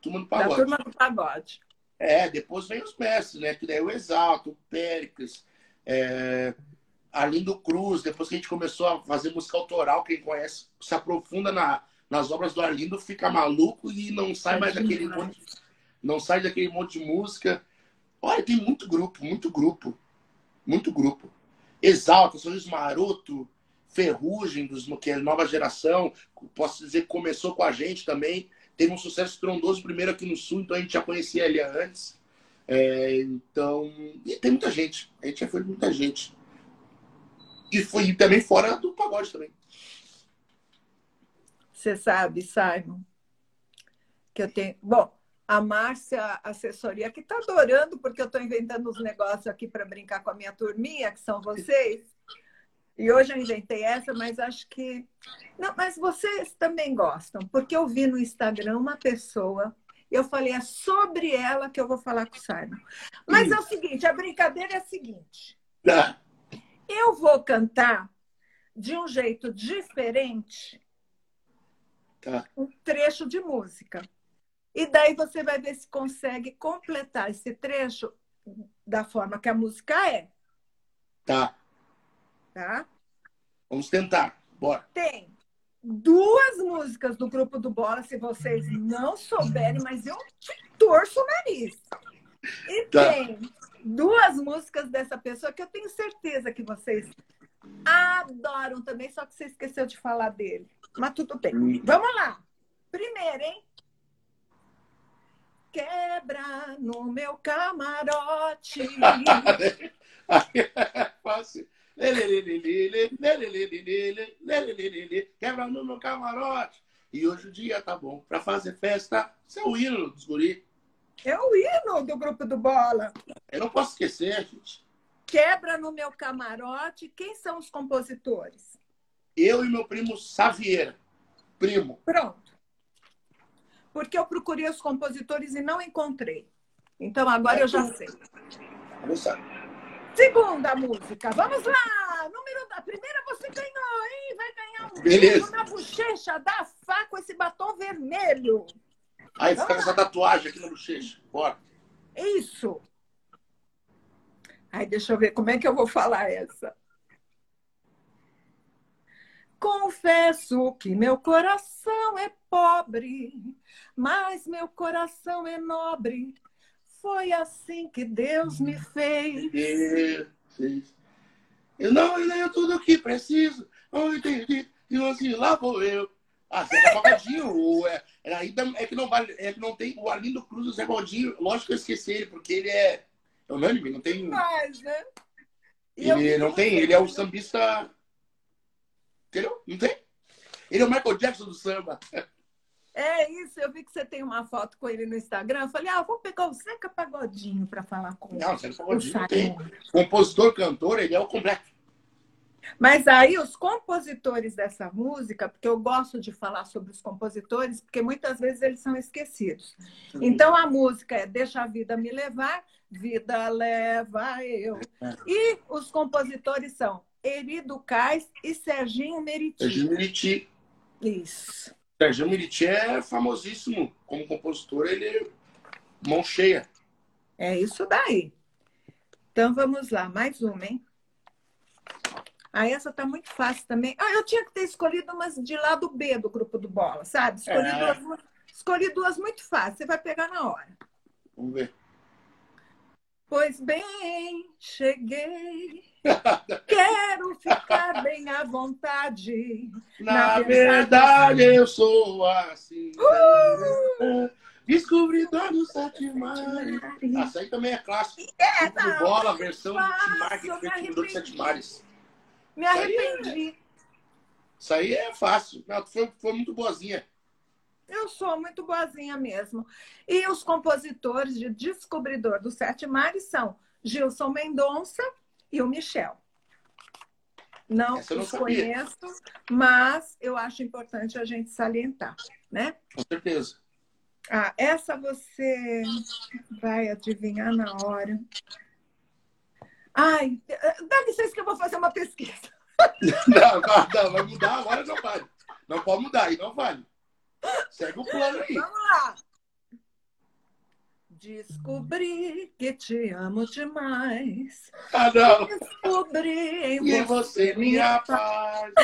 Turma do Pagode. Da Turma do Pagode. É, depois vem os mestres, né? Que daí o Exalto, o Péricles, é, Arlindo Cruz, depois que a gente começou a fazer música autoral, quem conhece se aprofunda na, nas obras do Arlindo, fica maluco e não sai mais daquele monte, não sai daquele monte de música. Olha, tem muito grupo, muito grupo, muito grupo. Exalta, Sorriso Maroto, Ferrugem, dos, que é nova geração, posso dizer que começou com a gente também. Teve um sucesso estrondoso primeiro aqui no Sul, então a gente já conhecia ele antes. É, então, e tem muita gente. A gente já foi muita gente. E foi também fora do pagode também. Você sabe, Simon, que eu tenho. Bom, a Márcia Assessoria, que está adorando, porque eu estou inventando uns negócios aqui para brincar com a minha turminha, que são vocês. E hoje eu inventei essa, mas acho que. Não, mas vocês também gostam, porque eu vi no Instagram uma pessoa. Eu falei, é sobre ela que eu vou falar com o Simon. Mas é o seguinte: a brincadeira é a seguinte. Tá. Eu vou cantar de um jeito diferente tá. um trecho de música. E daí você vai ver se consegue completar esse trecho da forma que a música é. Tá. Tá? Vamos tentar. Bora. Tem duas músicas do grupo do Bola, se vocês não souberem, mas eu te torço o nariz. E tá. tem duas músicas dessa pessoa que eu tenho certeza que vocês adoram também, só que você esqueceu de falar dele. Mas tudo bem. Vamos lá. Primeiro, hein? Quebra no meu camarote. Fácil. Quebra no meu camarote. E hoje o dia tá bom para fazer festa. Isso é o hino dos guri. É o hino do grupo do Bola. Eu não posso esquecer, gente. Quebra no meu camarote. Quem são os compositores? Eu e meu primo Savieira. Primo. Pronto. Porque eu procurei os compositores e não encontrei. Então agora é eu já sei. Vamos. Segunda música. Vamos lá. Número da primeira você ganhou, hein? Vai ganhar um Beleza. na bochecha da com esse batom vermelho. Aí fica com essa tatuagem aqui na bochecha. Bora. Isso. Ai, deixa eu ver como é que eu vou falar essa. Confesso que meu coração é pobre, mas meu coração é nobre. Foi assim que Deus me fez. Eu não leio tudo o que preciso. Não entendi. E assim, lá vou eu. Ah, Zé Pagodinho, é, é, ainda é que não vale, é que não tem o Arlindo Cruz, o Zé Pagodinho, lógico que eu esqueci ele, porque ele é, é unânime, não tem. Mas, né? Ele não tem, ele é o sambista. Entendeu? Não tem? Ele é o Michael Jackson do samba. É isso, eu vi que você tem uma foto com ele no Instagram. Eu falei, ah, vou pegar o Zeca Pagodinho para falar com ele. Não, o Zeca Pagodinho não tem. Compositor, cantor, ele é o completo. Mas aí os compositores dessa música, porque eu gosto de falar sobre os compositores, porque muitas vezes eles são esquecidos. Então a música é Deixa a vida me levar, vida leva eu. É. E os compositores são Erido Cais e Serginho Meriti. Serginho Meriti. Isso. Serginho Meriti é famosíssimo como compositor, ele é mão cheia. É isso daí. Então vamos lá, mais uma, hein? Ah, essa tá muito fácil também. Ah, eu tinha que ter escolhido umas de lado B do grupo do Bola, sabe? Escolhi, é. duas, escolhi duas muito fáceis. Você vai pegar na hora. Vamos ver. Pois bem, cheguei. Quero ficar bem à vontade. Na, Na verdade, eu sou assim. Uh! Descobridor do Sete Mares. Essa aí também é clássico. É, não, bola, versão de Descobridor do Sete Mares. Me arrependi. Isso aí é, fácil. Não, foi, foi muito boazinha. Eu sou muito boazinha mesmo. E os compositores de Descobridor dos Sete Mares são Gilson Mendonça e o Michel. Não Essa os conheço, mas eu acho importante a gente salientar, né? Com certeza. Ah, essa você vai adivinhar na hora. Ai, dá licença que eu vou fazer uma pesquisa. Não, não, não, vai mudar agora não vale. Não pode mudar, aí não vale. Segue o plano aí. Vamos lá. Descobri que te amo demais. Ah, não. Descobri em e você, minha paz.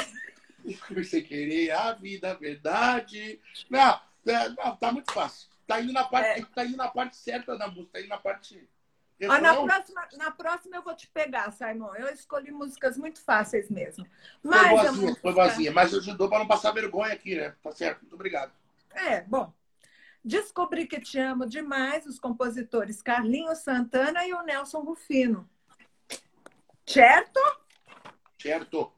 Você querer a vida, a verdade. Não, é, não, tá muito fácil. Tá indo na parte, é. tá indo na parte certa da música, tá indo na parte ah, na, próxima, na próxima eu vou te pegar, Simon. Eu escolhi músicas muito fáceis mesmo. Mas foi vazia, música... foi vazia. Mas ajudou para não passar vergonha aqui, né? Tá certo, muito obrigado. É, bom. Descobri que te amo demais, os compositores Carlinhos Santana e o Nelson Rufino. Certo? Certo.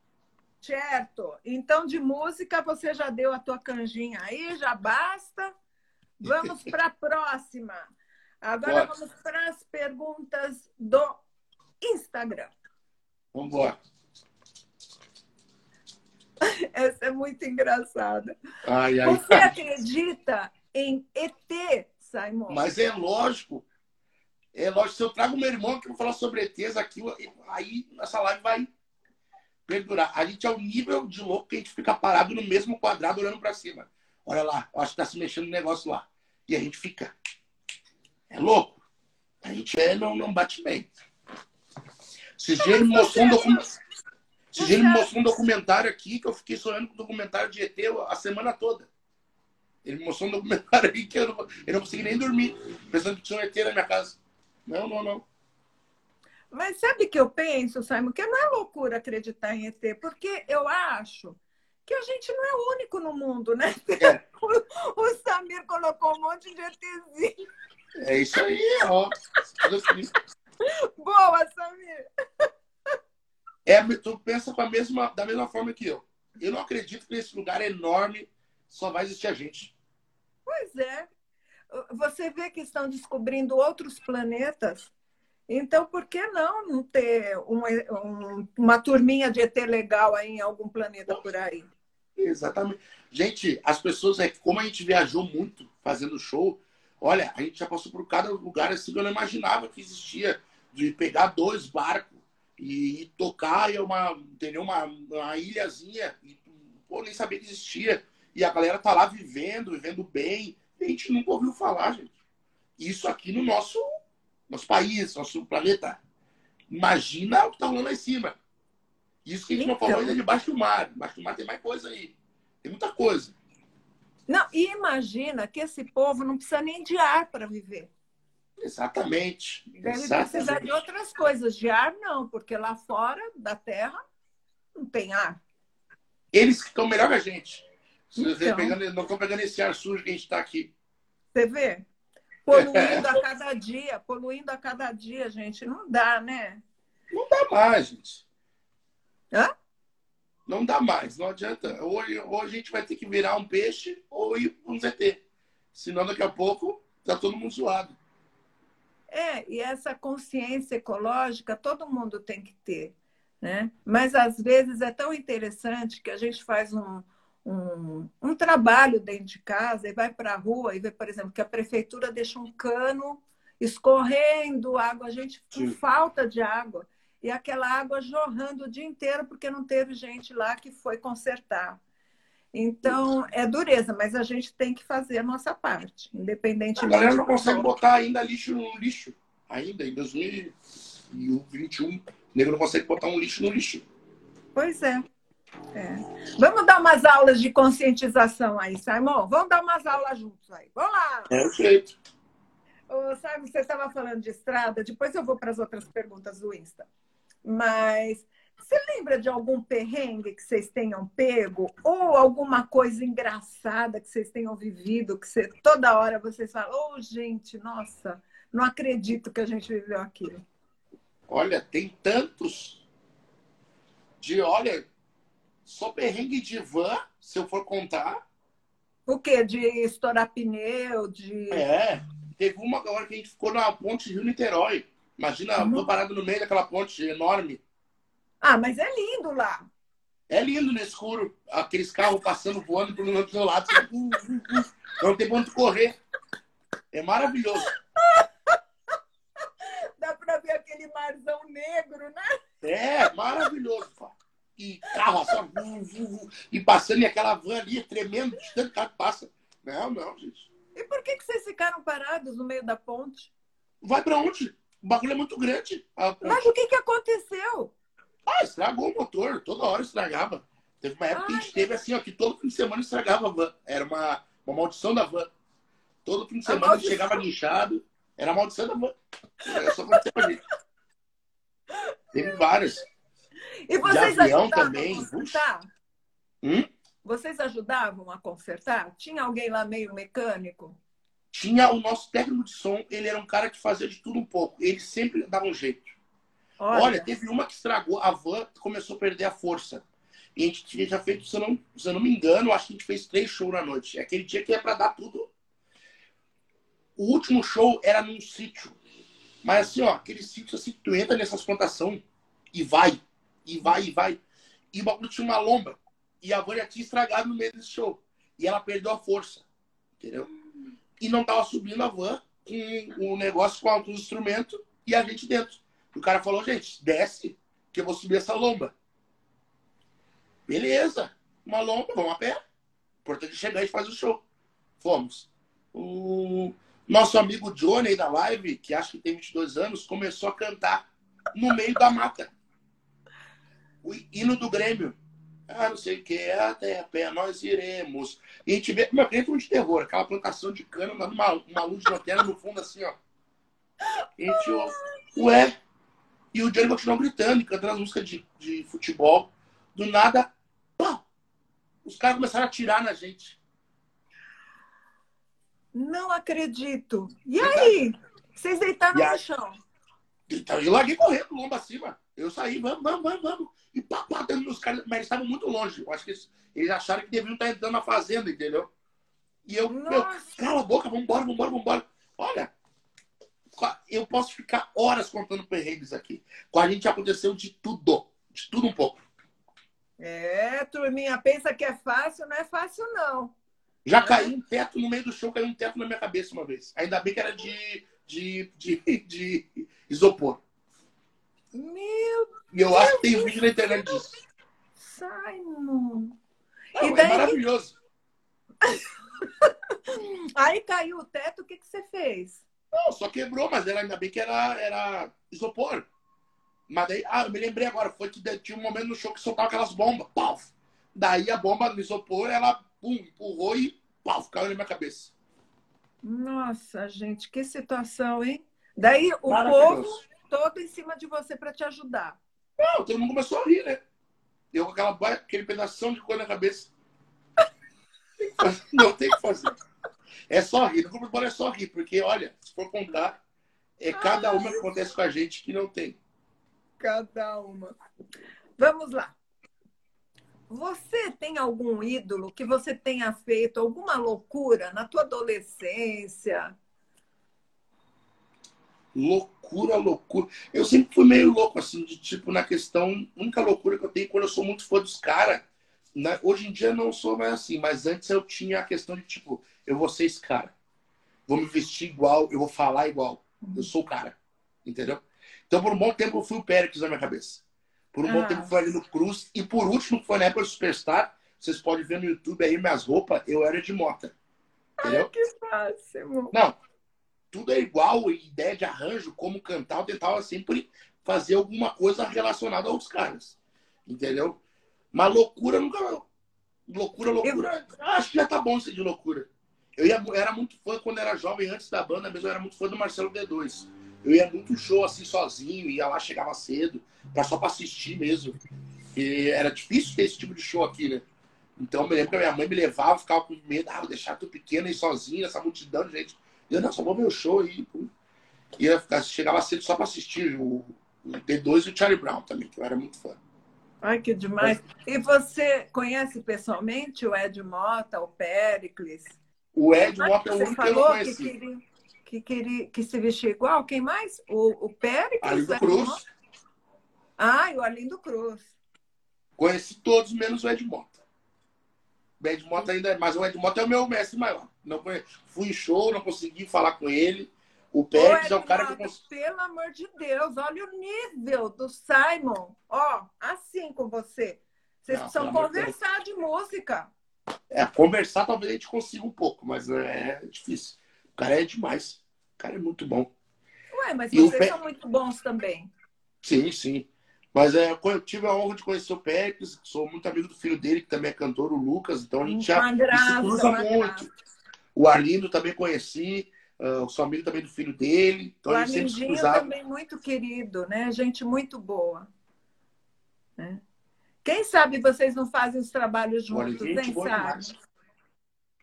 Certo. Então, de música, você já deu a tua canjinha aí, já basta. Vamos para a próxima. Agora Pode. vamos para as perguntas do Instagram. Vamos embora. Essa é muito engraçada. Ai, ai, Você ai. acredita em ET, Simon? Mas é lógico. É lógico. Se eu trago meu irmão que vou falar sobre ETs aqui, aí essa live vai perdurar. A gente é o nível de louco que a gente fica parado no mesmo quadrado olhando para cima. Olha lá, acho que tá se mexendo um negócio lá. E a gente fica. É louco. A gente é, não, não bate bem. Dia ele mostrou um documentário. Esse dia ele mostrou um documentário aqui que eu fiquei sonhando com o documentário de ET a semana toda. Ele mostrou um documentário aí que eu não, eu não consegui nem dormir, pensando que tinha um ET na minha casa. Não, não, não. Mas sabe que eu penso, Simon, que não é loucura acreditar em ET, porque eu acho que a gente não é o único no mundo, né? É. O, o Samir colocou um monte de ETzinho. É isso aí, ó. Boa, Samir. É, tu pensa com a mesma, da mesma forma que eu. Eu não acredito que nesse lugar enorme só vai existir a gente. Pois é. Você vê que estão descobrindo outros planetas. Então, por que não não ter um, um, uma turminha de ET legal aí em algum planeta por aí? Exatamente. Gente, as pessoas, é como a gente viajou muito fazendo show, Olha, a gente já passou por cada lugar assim que eu não imaginava que existia. De pegar dois barcos e, e tocar em uma, entendeu? Uma, uma ilhazinha. E, pô, nem sabia que existia. E a galera tá lá vivendo, vivendo bem. E a gente nunca ouviu falar, gente. Isso aqui no nosso, nosso país, nosso planeta. Imagina o que tá rolando lá em cima. Isso que a gente então... não falou ainda debaixo do mar. Debaixo do mar tem mais coisa aí. Tem muita coisa. Não, e imagina que esse povo não precisa nem de ar para viver. Exatamente. Deve Exatamente. precisar de outras coisas. De ar, não, porque lá fora da Terra não tem ar. Eles que estão melhor que a gente. Então, pegando, não estão pegando esse ar sujo que a gente está aqui. Você vê? Poluindo a cada dia, poluindo a cada dia, gente. Não dá, né? Não dá mais, gente. Hã? Não dá mais, não adianta. Ou, ou a gente vai ter que virar um peixe ou ir um ZT. Senão, daqui a pouco, tá todo mundo zoado. É, e essa consciência ecológica todo mundo tem que ter. Né? Mas, às vezes, é tão interessante que a gente faz um, um, um trabalho dentro de casa e vai para a rua e vê, por exemplo, que a prefeitura deixa um cano escorrendo água, a gente com falta de água e aquela água jorrando o dia inteiro porque não teve gente lá que foi consertar. Então, é dureza, mas a gente tem que fazer a nossa parte, independentemente. A galera não consegue botar ainda lixo no lixo. Ainda, em 2021, o nego não consegue botar um lixo no lixo. Pois é. é. Vamos dar umas aulas de conscientização aí, Simon? Vamos dar umas aulas juntos aí. Vamos lá! É o jeito. Ô, sabe, você estava falando de estrada, depois eu vou para as outras perguntas do Insta. Mas você lembra de algum perrengue que vocês tenham pego? Ou alguma coisa engraçada que vocês tenham vivido, que você, toda hora vocês falam, oh, gente, nossa, não acredito que a gente viveu aquilo. Olha, tem tantos. De, olha, só perrengue de van, se eu for contar. O quê? De estourar pneu, de. É. Teve uma hora que a gente ficou na ponte Rio-Niterói. Imagina, uhum. parado no meio daquela ponte enorme. Ah, mas é lindo lá. É lindo no escuro. Aqueles carros passando, voando um do lado. Não tem ponto correr. É maravilhoso. Dá pra ver aquele marzão negro, né? É, maravilhoso. E carro só. E passando e aquela van ali tremendo, de tanto carro passa. Não, não, gente. E por que, que vocês ficaram parados no meio da ponte? Vai pra onde? O bagulho é muito grande. Mas o que, que aconteceu? Ah, estragou o motor. Toda hora estragava. Teve uma época Ai, que a gente teve assim, ó, que todo fim de semana estragava a van. Era uma, uma maldição da van. Todo fim de semana a chegava guinchado. Era a maldição da van. Era só acontecer pra gente. Teve várias. E vocês de avião também. Hum? Vocês ajudavam a consertar? Tinha alguém lá meio mecânico? Tinha o nosso técnico de som, ele era um cara que fazia de tudo um pouco. Ele sempre dava um jeito. Olha, Olha teve uma que estragou, a van começou a perder a força. E a gente tinha já feito, se eu não, se eu não me engano, acho que a gente fez três shows na noite. É aquele dia que é para dar tudo. O último show era num sítio. Mas assim, ó, aquele sítio assim, tu entra nessas plantações e vai, e vai, e vai. E o bagulho tinha uma lomba. E a van já tinha estragado no meio desse show. E ela perdeu a força. Entendeu? E não tava subindo a van com o negócio com os instrumentos e a gente dentro. O cara falou, gente, desce, que eu vou subir essa lomba. Beleza. Uma lomba, vamos a pé. Importante chegar e fazer o show. Fomos. O nosso amigo Johnny da live, que acho que tem 22 anos, começou a cantar no meio da mata. O hino do Grêmio. Ah, não sei o que, até a pé nós iremos. E a gente vê, meu, é um de terror, aquela plantação de cana, uma, uma luz de lanterna no fundo, assim, ó. E a gente, ué, e o Johnny continuou gritando cantando as músicas de, de futebol. Do nada, pá, os caras começaram a atirar na gente. Não acredito. E aí? Vocês deitaram e no chão? Então, eu larguei correndo, lomba acima. Eu saí, vamos, vamos, vamos, vamos. E pá, pá, dando nos caras, mas eles estavam muito longe. Eu acho que eles, eles acharam que deviam estar entrando na fazenda, entendeu? E eu, meu, cala a boca, vambora, vambora, vambora. Olha, eu posso ficar horas contando perrengues aqui. Com a gente aconteceu de tudo. De tudo um pouco. É, turminha, pensa que é fácil, não é fácil, não. Já é. caiu um teto no meio do show, caiu um teto na minha cabeça uma vez. Ainda bem que era de, de, de, de isopor. Meu E eu acho que tem um vídeo na internet disso. Simon. Não, e daí... É maravilhoso. Aí caiu o teto, o que, que você fez? Não, só quebrou, mas era, ainda bem que era, era isopor. Mas daí, ah, eu me lembrei agora, foi que tinha um momento no show que soltava aquelas bombas. Pau! Daí a bomba no isopor, ela pum, empurrou e pau, caiu na minha cabeça. Nossa, gente, que situação, hein? Daí o povo todo em cima de você para te ajudar. Não, todo mundo começou a rir, né? Eu com aquela, aquele pedação de cor na cabeça. Não tem o que fazer. É só rir. No grupo do bola é só rir, porque, olha, se for contar, é cada uma que acontece com a gente que não tem. Cada uma. Vamos lá. Você tem algum ídolo que você tenha feito alguma loucura na tua adolescência? Loucura, loucura. Eu sempre fui meio louco, assim, de tipo, na questão. A única loucura que eu tenho quando eu sou muito fã dos caras. Né? Hoje em dia não sou mais assim, mas antes eu tinha a questão de tipo, eu vou ser esse cara. Vou me vestir igual, eu vou falar igual. Eu sou o cara. Entendeu? Então, por um bom tempo, eu fui o Péricles na minha cabeça. Por um ah. bom tempo foi ali no Cruz. E por último, foi na época do Superstar. Vocês podem ver no YouTube aí minhas roupas. Eu era de mota. Entendeu? Ai, que fácil. Não. Tudo é igual. Ideia de arranjo, como cantar. Eu tentava sempre fazer alguma coisa relacionada aos caras. Entendeu? Mas loucura nunca. Loucura, loucura. Eu... Acho que já tá bom isso de loucura. Eu, ia, era muito fã quando era jovem, antes da banda mesmo, eu era muito fã do Marcelo D2. Eu ia muito show assim sozinho, ia lá, chegava cedo, pra, só pra assistir mesmo. E era difícil ter esse tipo de show aqui, né? Então eu me lembro que a minha mãe me levava, ficava com medo, ah, vou deixar tu pequeno aí sozinho, essa multidão de gente. Eu, não, só vou ver o show aí. E ia ficar, chegava cedo só pra assistir o, o D2 e o Charlie Brown também, que eu era muito fã. Ai, que demais. E você conhece pessoalmente o Ed Mota, o Pericles? O Ed Mota é o único que eu não conheci. Que queria que, queria, que se vestia igual? Quem mais? O, o Péricles? Arlindo Cruz. Ah, e o Arlindo Cruz. Conheci todos, menos o Ed Mota. O Ed Mota ainda é, mas o Ed Mota é o meu mestre maior. Não conheço. Fui em show, não consegui falar com ele. O Pérez é o cara que cons... Pelo amor de Deus, olha o nível do Simon. Ó, assim com você. Vocês não, precisam conversar de música. É, conversar talvez a gente consiga um pouco, mas é difícil. O cara é demais cara é muito bom. Ué, mas e vocês são muito bons também. Sim, sim. Mas é, eu tive a honra de conhecer o Pérez, sou muito amigo do filho dele, que também é cantor, o Lucas, então a gente já graça, se cruza muito. Graça. O Arlindo também conheci, uh, sou amigo também do filho dele. Então o Arlindinho também muito querido, né? Gente muito boa. É. Quem sabe vocês não fazem os trabalhos juntos, o hein, sabe?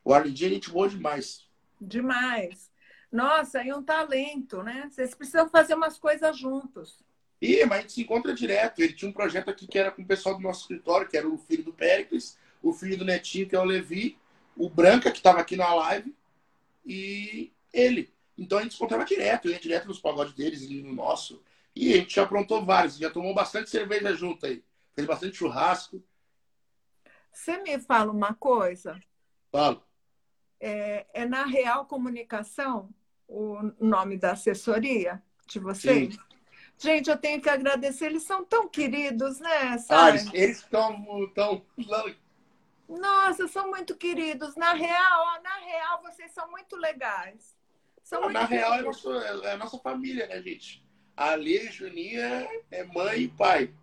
O Arlindinho é gente boa demais. Demais. Nossa, e um talento, né? Vocês precisam fazer umas coisas juntos. Ih, mas a gente se encontra direto. Ele tinha um projeto aqui que era com o pessoal do nosso escritório, que era o filho do Péricles, o filho do Netinho, que é o Levi, o Branca, que estava aqui na live, e ele. Então a gente se encontrava direto, ia direto nos pagodes deles e no nosso. E a gente já aprontou vários, já tomou bastante cerveja junto aí. Fez bastante churrasco. Você me fala uma coisa? Falo. É, é na Real Comunicação o nome da assessoria de vocês? Sim. Gente, eu tenho que agradecer, eles são tão queridos, né? Ah, eles estão tão... Nossa, são muito queridos. Na real, na real, vocês são muito legais. São muito na real, é, nosso, é, a nossa família, né, gente? A Lê e Juninha é mãe e pai.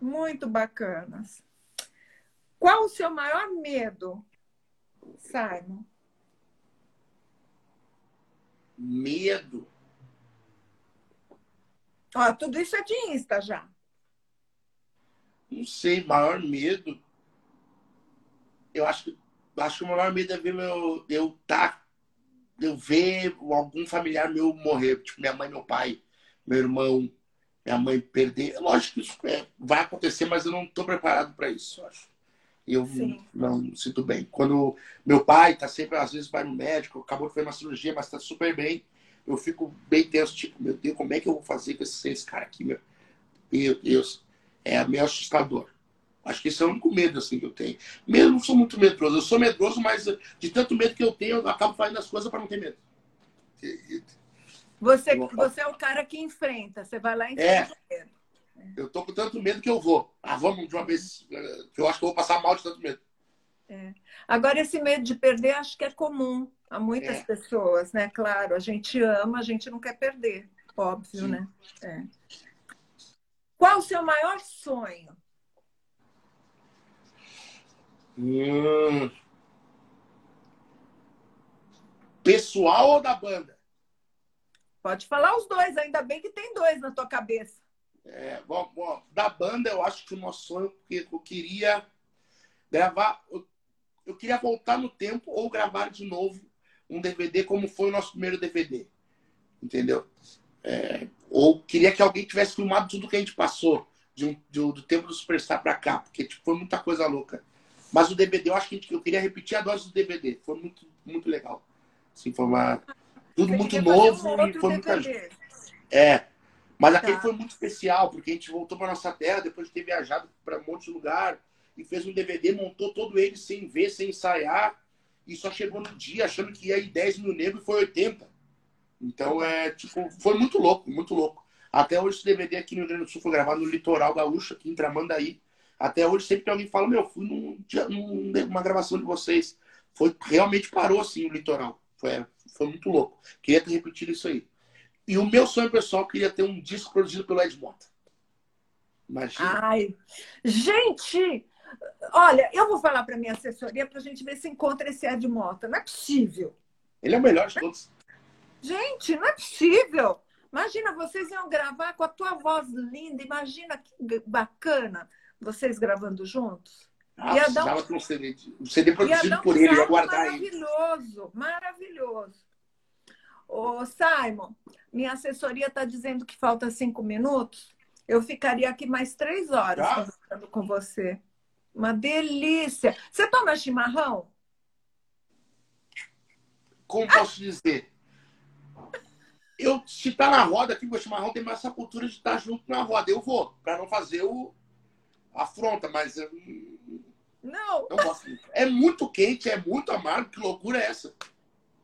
Muito bacanas. Qual o seu maior medo, Simon? medo. Ó, tudo isso é de Insta já. Não sei, maior medo. Eu acho que acho que o maior medo é ver meu, eu tá, eu ver algum familiar meu morrer, tipo minha mãe, meu pai, meu irmão, minha mãe perder. Lógico que isso é, vai acontecer, mas eu não estou preparado para isso, eu acho eu não, não sinto bem. Quando meu pai tá sempre, às vezes, vai no médico, acabou de fazer uma cirurgia, mas tá super bem, eu fico bem tenso, tipo, meu Deus, como é que eu vou fazer com esse, esse cara aqui, meu? Meu Deus, é meio assustador. Acho que esse é o único medo assim, que eu tenho. Mesmo não sou muito medroso. Eu sou medroso, mas de tanto medo que eu tenho, eu acabo fazendo as coisas para não ter medo. Você, você é o cara que enfrenta, você vai lá e enfrenta é. medo. Eu tô com tanto medo que eu vou. Ah, vamos de uma vez. Que eu acho que eu vou passar mal de tanto medo. É. Agora, esse medo de perder acho que é comum a muitas é. pessoas, né? Claro, a gente ama, a gente não quer perder, óbvio, Sim. né? É. Qual o seu maior sonho? Hum. Pessoal ou da banda? Pode falar os dois, ainda bem que tem dois na tua cabeça. É, bom, bom, da banda, eu acho que o nosso sonho, porque eu queria gravar, eu, eu, queria voltar no tempo ou gravar de novo um DVD como foi o nosso primeiro DVD. Entendeu? É, ou queria que alguém tivesse filmado tudo que a gente passou de um, de, do tempo do Superstar pra cá, porque tipo, foi muita coisa louca. Mas o DVD, eu acho que gente, eu queria repetir a dose do DVD. Foi muito, muito legal. Assim, foi uma, tudo muito novo um e foi muita gente. É. Mas tá. aquele foi muito especial, porque a gente voltou para nossa terra depois de ter viajado para um monte de lugar e fez um DVD, montou todo ele sem ver, sem ensaiar, e só chegou no dia achando que ia ir 10 mil negros e foi 80. Então, é, tipo, foi muito louco, muito louco. Até hoje esse DVD aqui no Rio Grande do Sul foi gravado no litoral gaúcho, aqui em Tramandaí. Até hoje, sempre que alguém fala, meu, fui num, numa gravação de vocês. Foi, realmente parou assim o litoral. Foi, foi muito louco. Queria ter repetido isso aí. E o meu sonho pessoal queria ter um disco produzido pelo Ed Mota. Imagina. Ai, gente, olha, eu vou falar para minha assessoria para a gente ver se encontra esse Ed Mota. Não é possível. Ele é o melhor de todos. Gente, não é possível. Imagina, vocês iam gravar com a tua voz linda. Imagina que bacana vocês gravando juntos. Ah, ia dar um... um CD, um CD produzido um por ele, ia guardar Maravilhoso, maravilhoso. Ô, Simon, minha assessoria está dizendo que falta cinco minutos. Eu ficaria aqui mais três horas ah. conversando com você. Uma delícia. Você toma chimarrão? Como posso dizer? Eu, se tá na roda aqui, o chimarrão tem mais essa cultura de estar junto na roda. Eu vou, para não fazer o afronta, mas eu não. não gosto muito. É muito quente, é muito amargo. Que loucura é essa?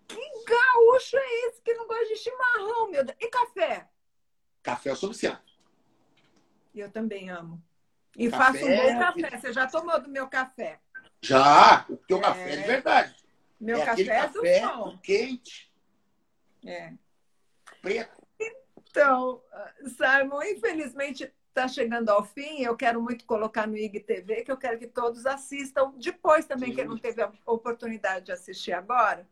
Que gaúcho é esse que não gosta de chimarrão, meu Deus? E café? Café eu sou viciado. Eu também amo. E café, faço um bom café. Você já tomou do meu café? Já, o teu é... café é de verdade. Meu é café é do café bom. quente. É. Preto. Então, Simon, infelizmente está chegando ao fim. Eu quero muito colocar no IGTV, que eu quero que todos assistam. Depois também, Sim. quem não teve a oportunidade de assistir agora.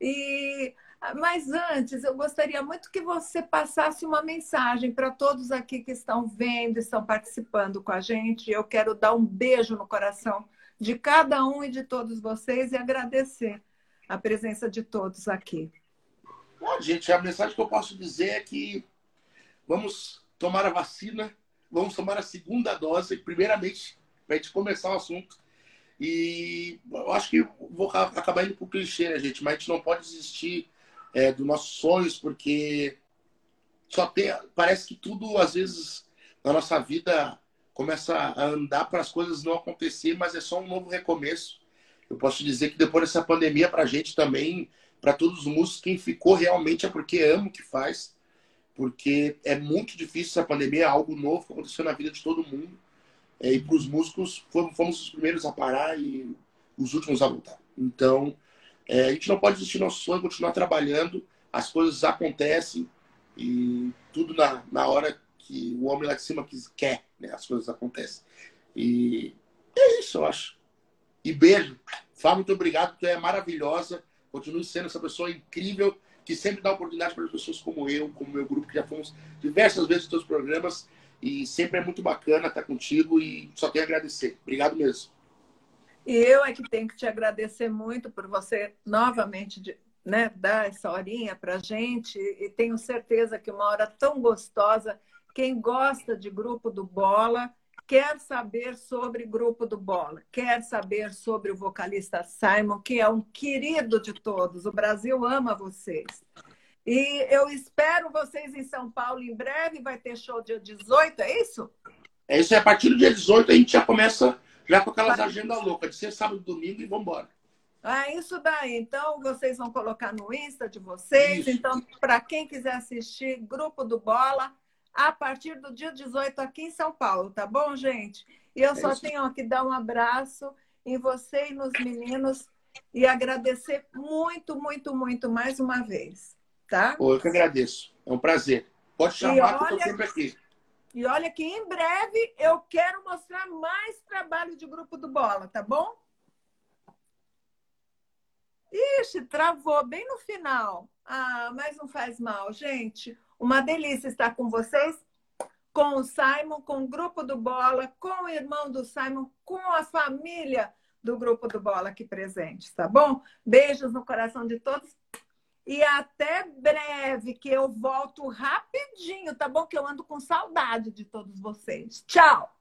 E mas antes, eu gostaria muito que você passasse uma mensagem para todos aqui que estão vendo, estão participando com a gente. Eu quero dar um beijo no coração de cada um e de todos vocês e agradecer a presença de todos aqui. Bom, gente, a mensagem que eu posso dizer é que vamos tomar a vacina, vamos tomar a segunda dose, primeiramente, para a gente começar o assunto. E eu acho que vou acabar indo para o clichê, né, gente? Mas a gente não pode desistir é, dos nossos sonhos, porque só tem. Parece que tudo, às vezes, na nossa vida começa a andar para as coisas não acontecer, mas é só um novo recomeço. Eu posso dizer que depois dessa pandemia, para a gente também, para todos os músicos, quem ficou realmente é porque ama o que faz porque é muito difícil essa pandemia, é algo novo que aconteceu na vida de todo mundo. É, e para os músicos, fomos, fomos, os primeiros a parar e os últimos a voltar. Então, é, a gente não pode desistir do nosso sonho, continuar trabalhando, as coisas acontecem e tudo na, na hora que o homem lá de cima quer, né? as coisas acontecem. E é isso, eu acho. E beijo. Fá, muito obrigado, tu é maravilhosa. Continue sendo essa pessoa incrível que sempre dá oportunidade para pessoas como eu, como meu grupo, que já fomos diversas vezes nos seus programas. E sempre é muito bacana estar contigo e só tenho a agradecer. Obrigado mesmo. E eu é que tenho que te agradecer muito por você novamente de, né, dar essa horinha para gente. E tenho certeza que uma hora tão gostosa. Quem gosta de grupo do Bola quer saber sobre Grupo do Bola, quer saber sobre o vocalista Simon, que é um querido de todos. O Brasil ama vocês. E eu espero vocês em São Paulo em breve. Vai ter show dia 18, é isso? É isso, a partir do dia 18 a gente já começa já com aquelas agendas loucas, de ser sábado, domingo e vamos embora. Ah, isso daí. Então, vocês vão colocar no Insta de vocês. Isso. Então, para quem quiser assistir, Grupo do Bola, a partir do dia 18 aqui em São Paulo, tá bom, gente? E eu é só isso. tenho que dar um abraço em você e nos meninos e agradecer muito, muito, muito mais uma vez, tá? eu que agradeço. É um prazer. Pode chamar olha, que eu estou sempre aqui. E olha que em breve eu quero mostrar mais trabalho de grupo do Bola, tá bom? Ixi, travou bem no final. Ah, mas não faz mal, gente. Uma delícia estar com vocês, com o Simon, com o grupo do Bola, com o irmão do Simon, com a família do grupo do Bola aqui presente, tá bom? Beijos no coração de todos. E até breve, que eu volto rapidinho, tá bom? Que eu ando com saudade de todos vocês. Tchau!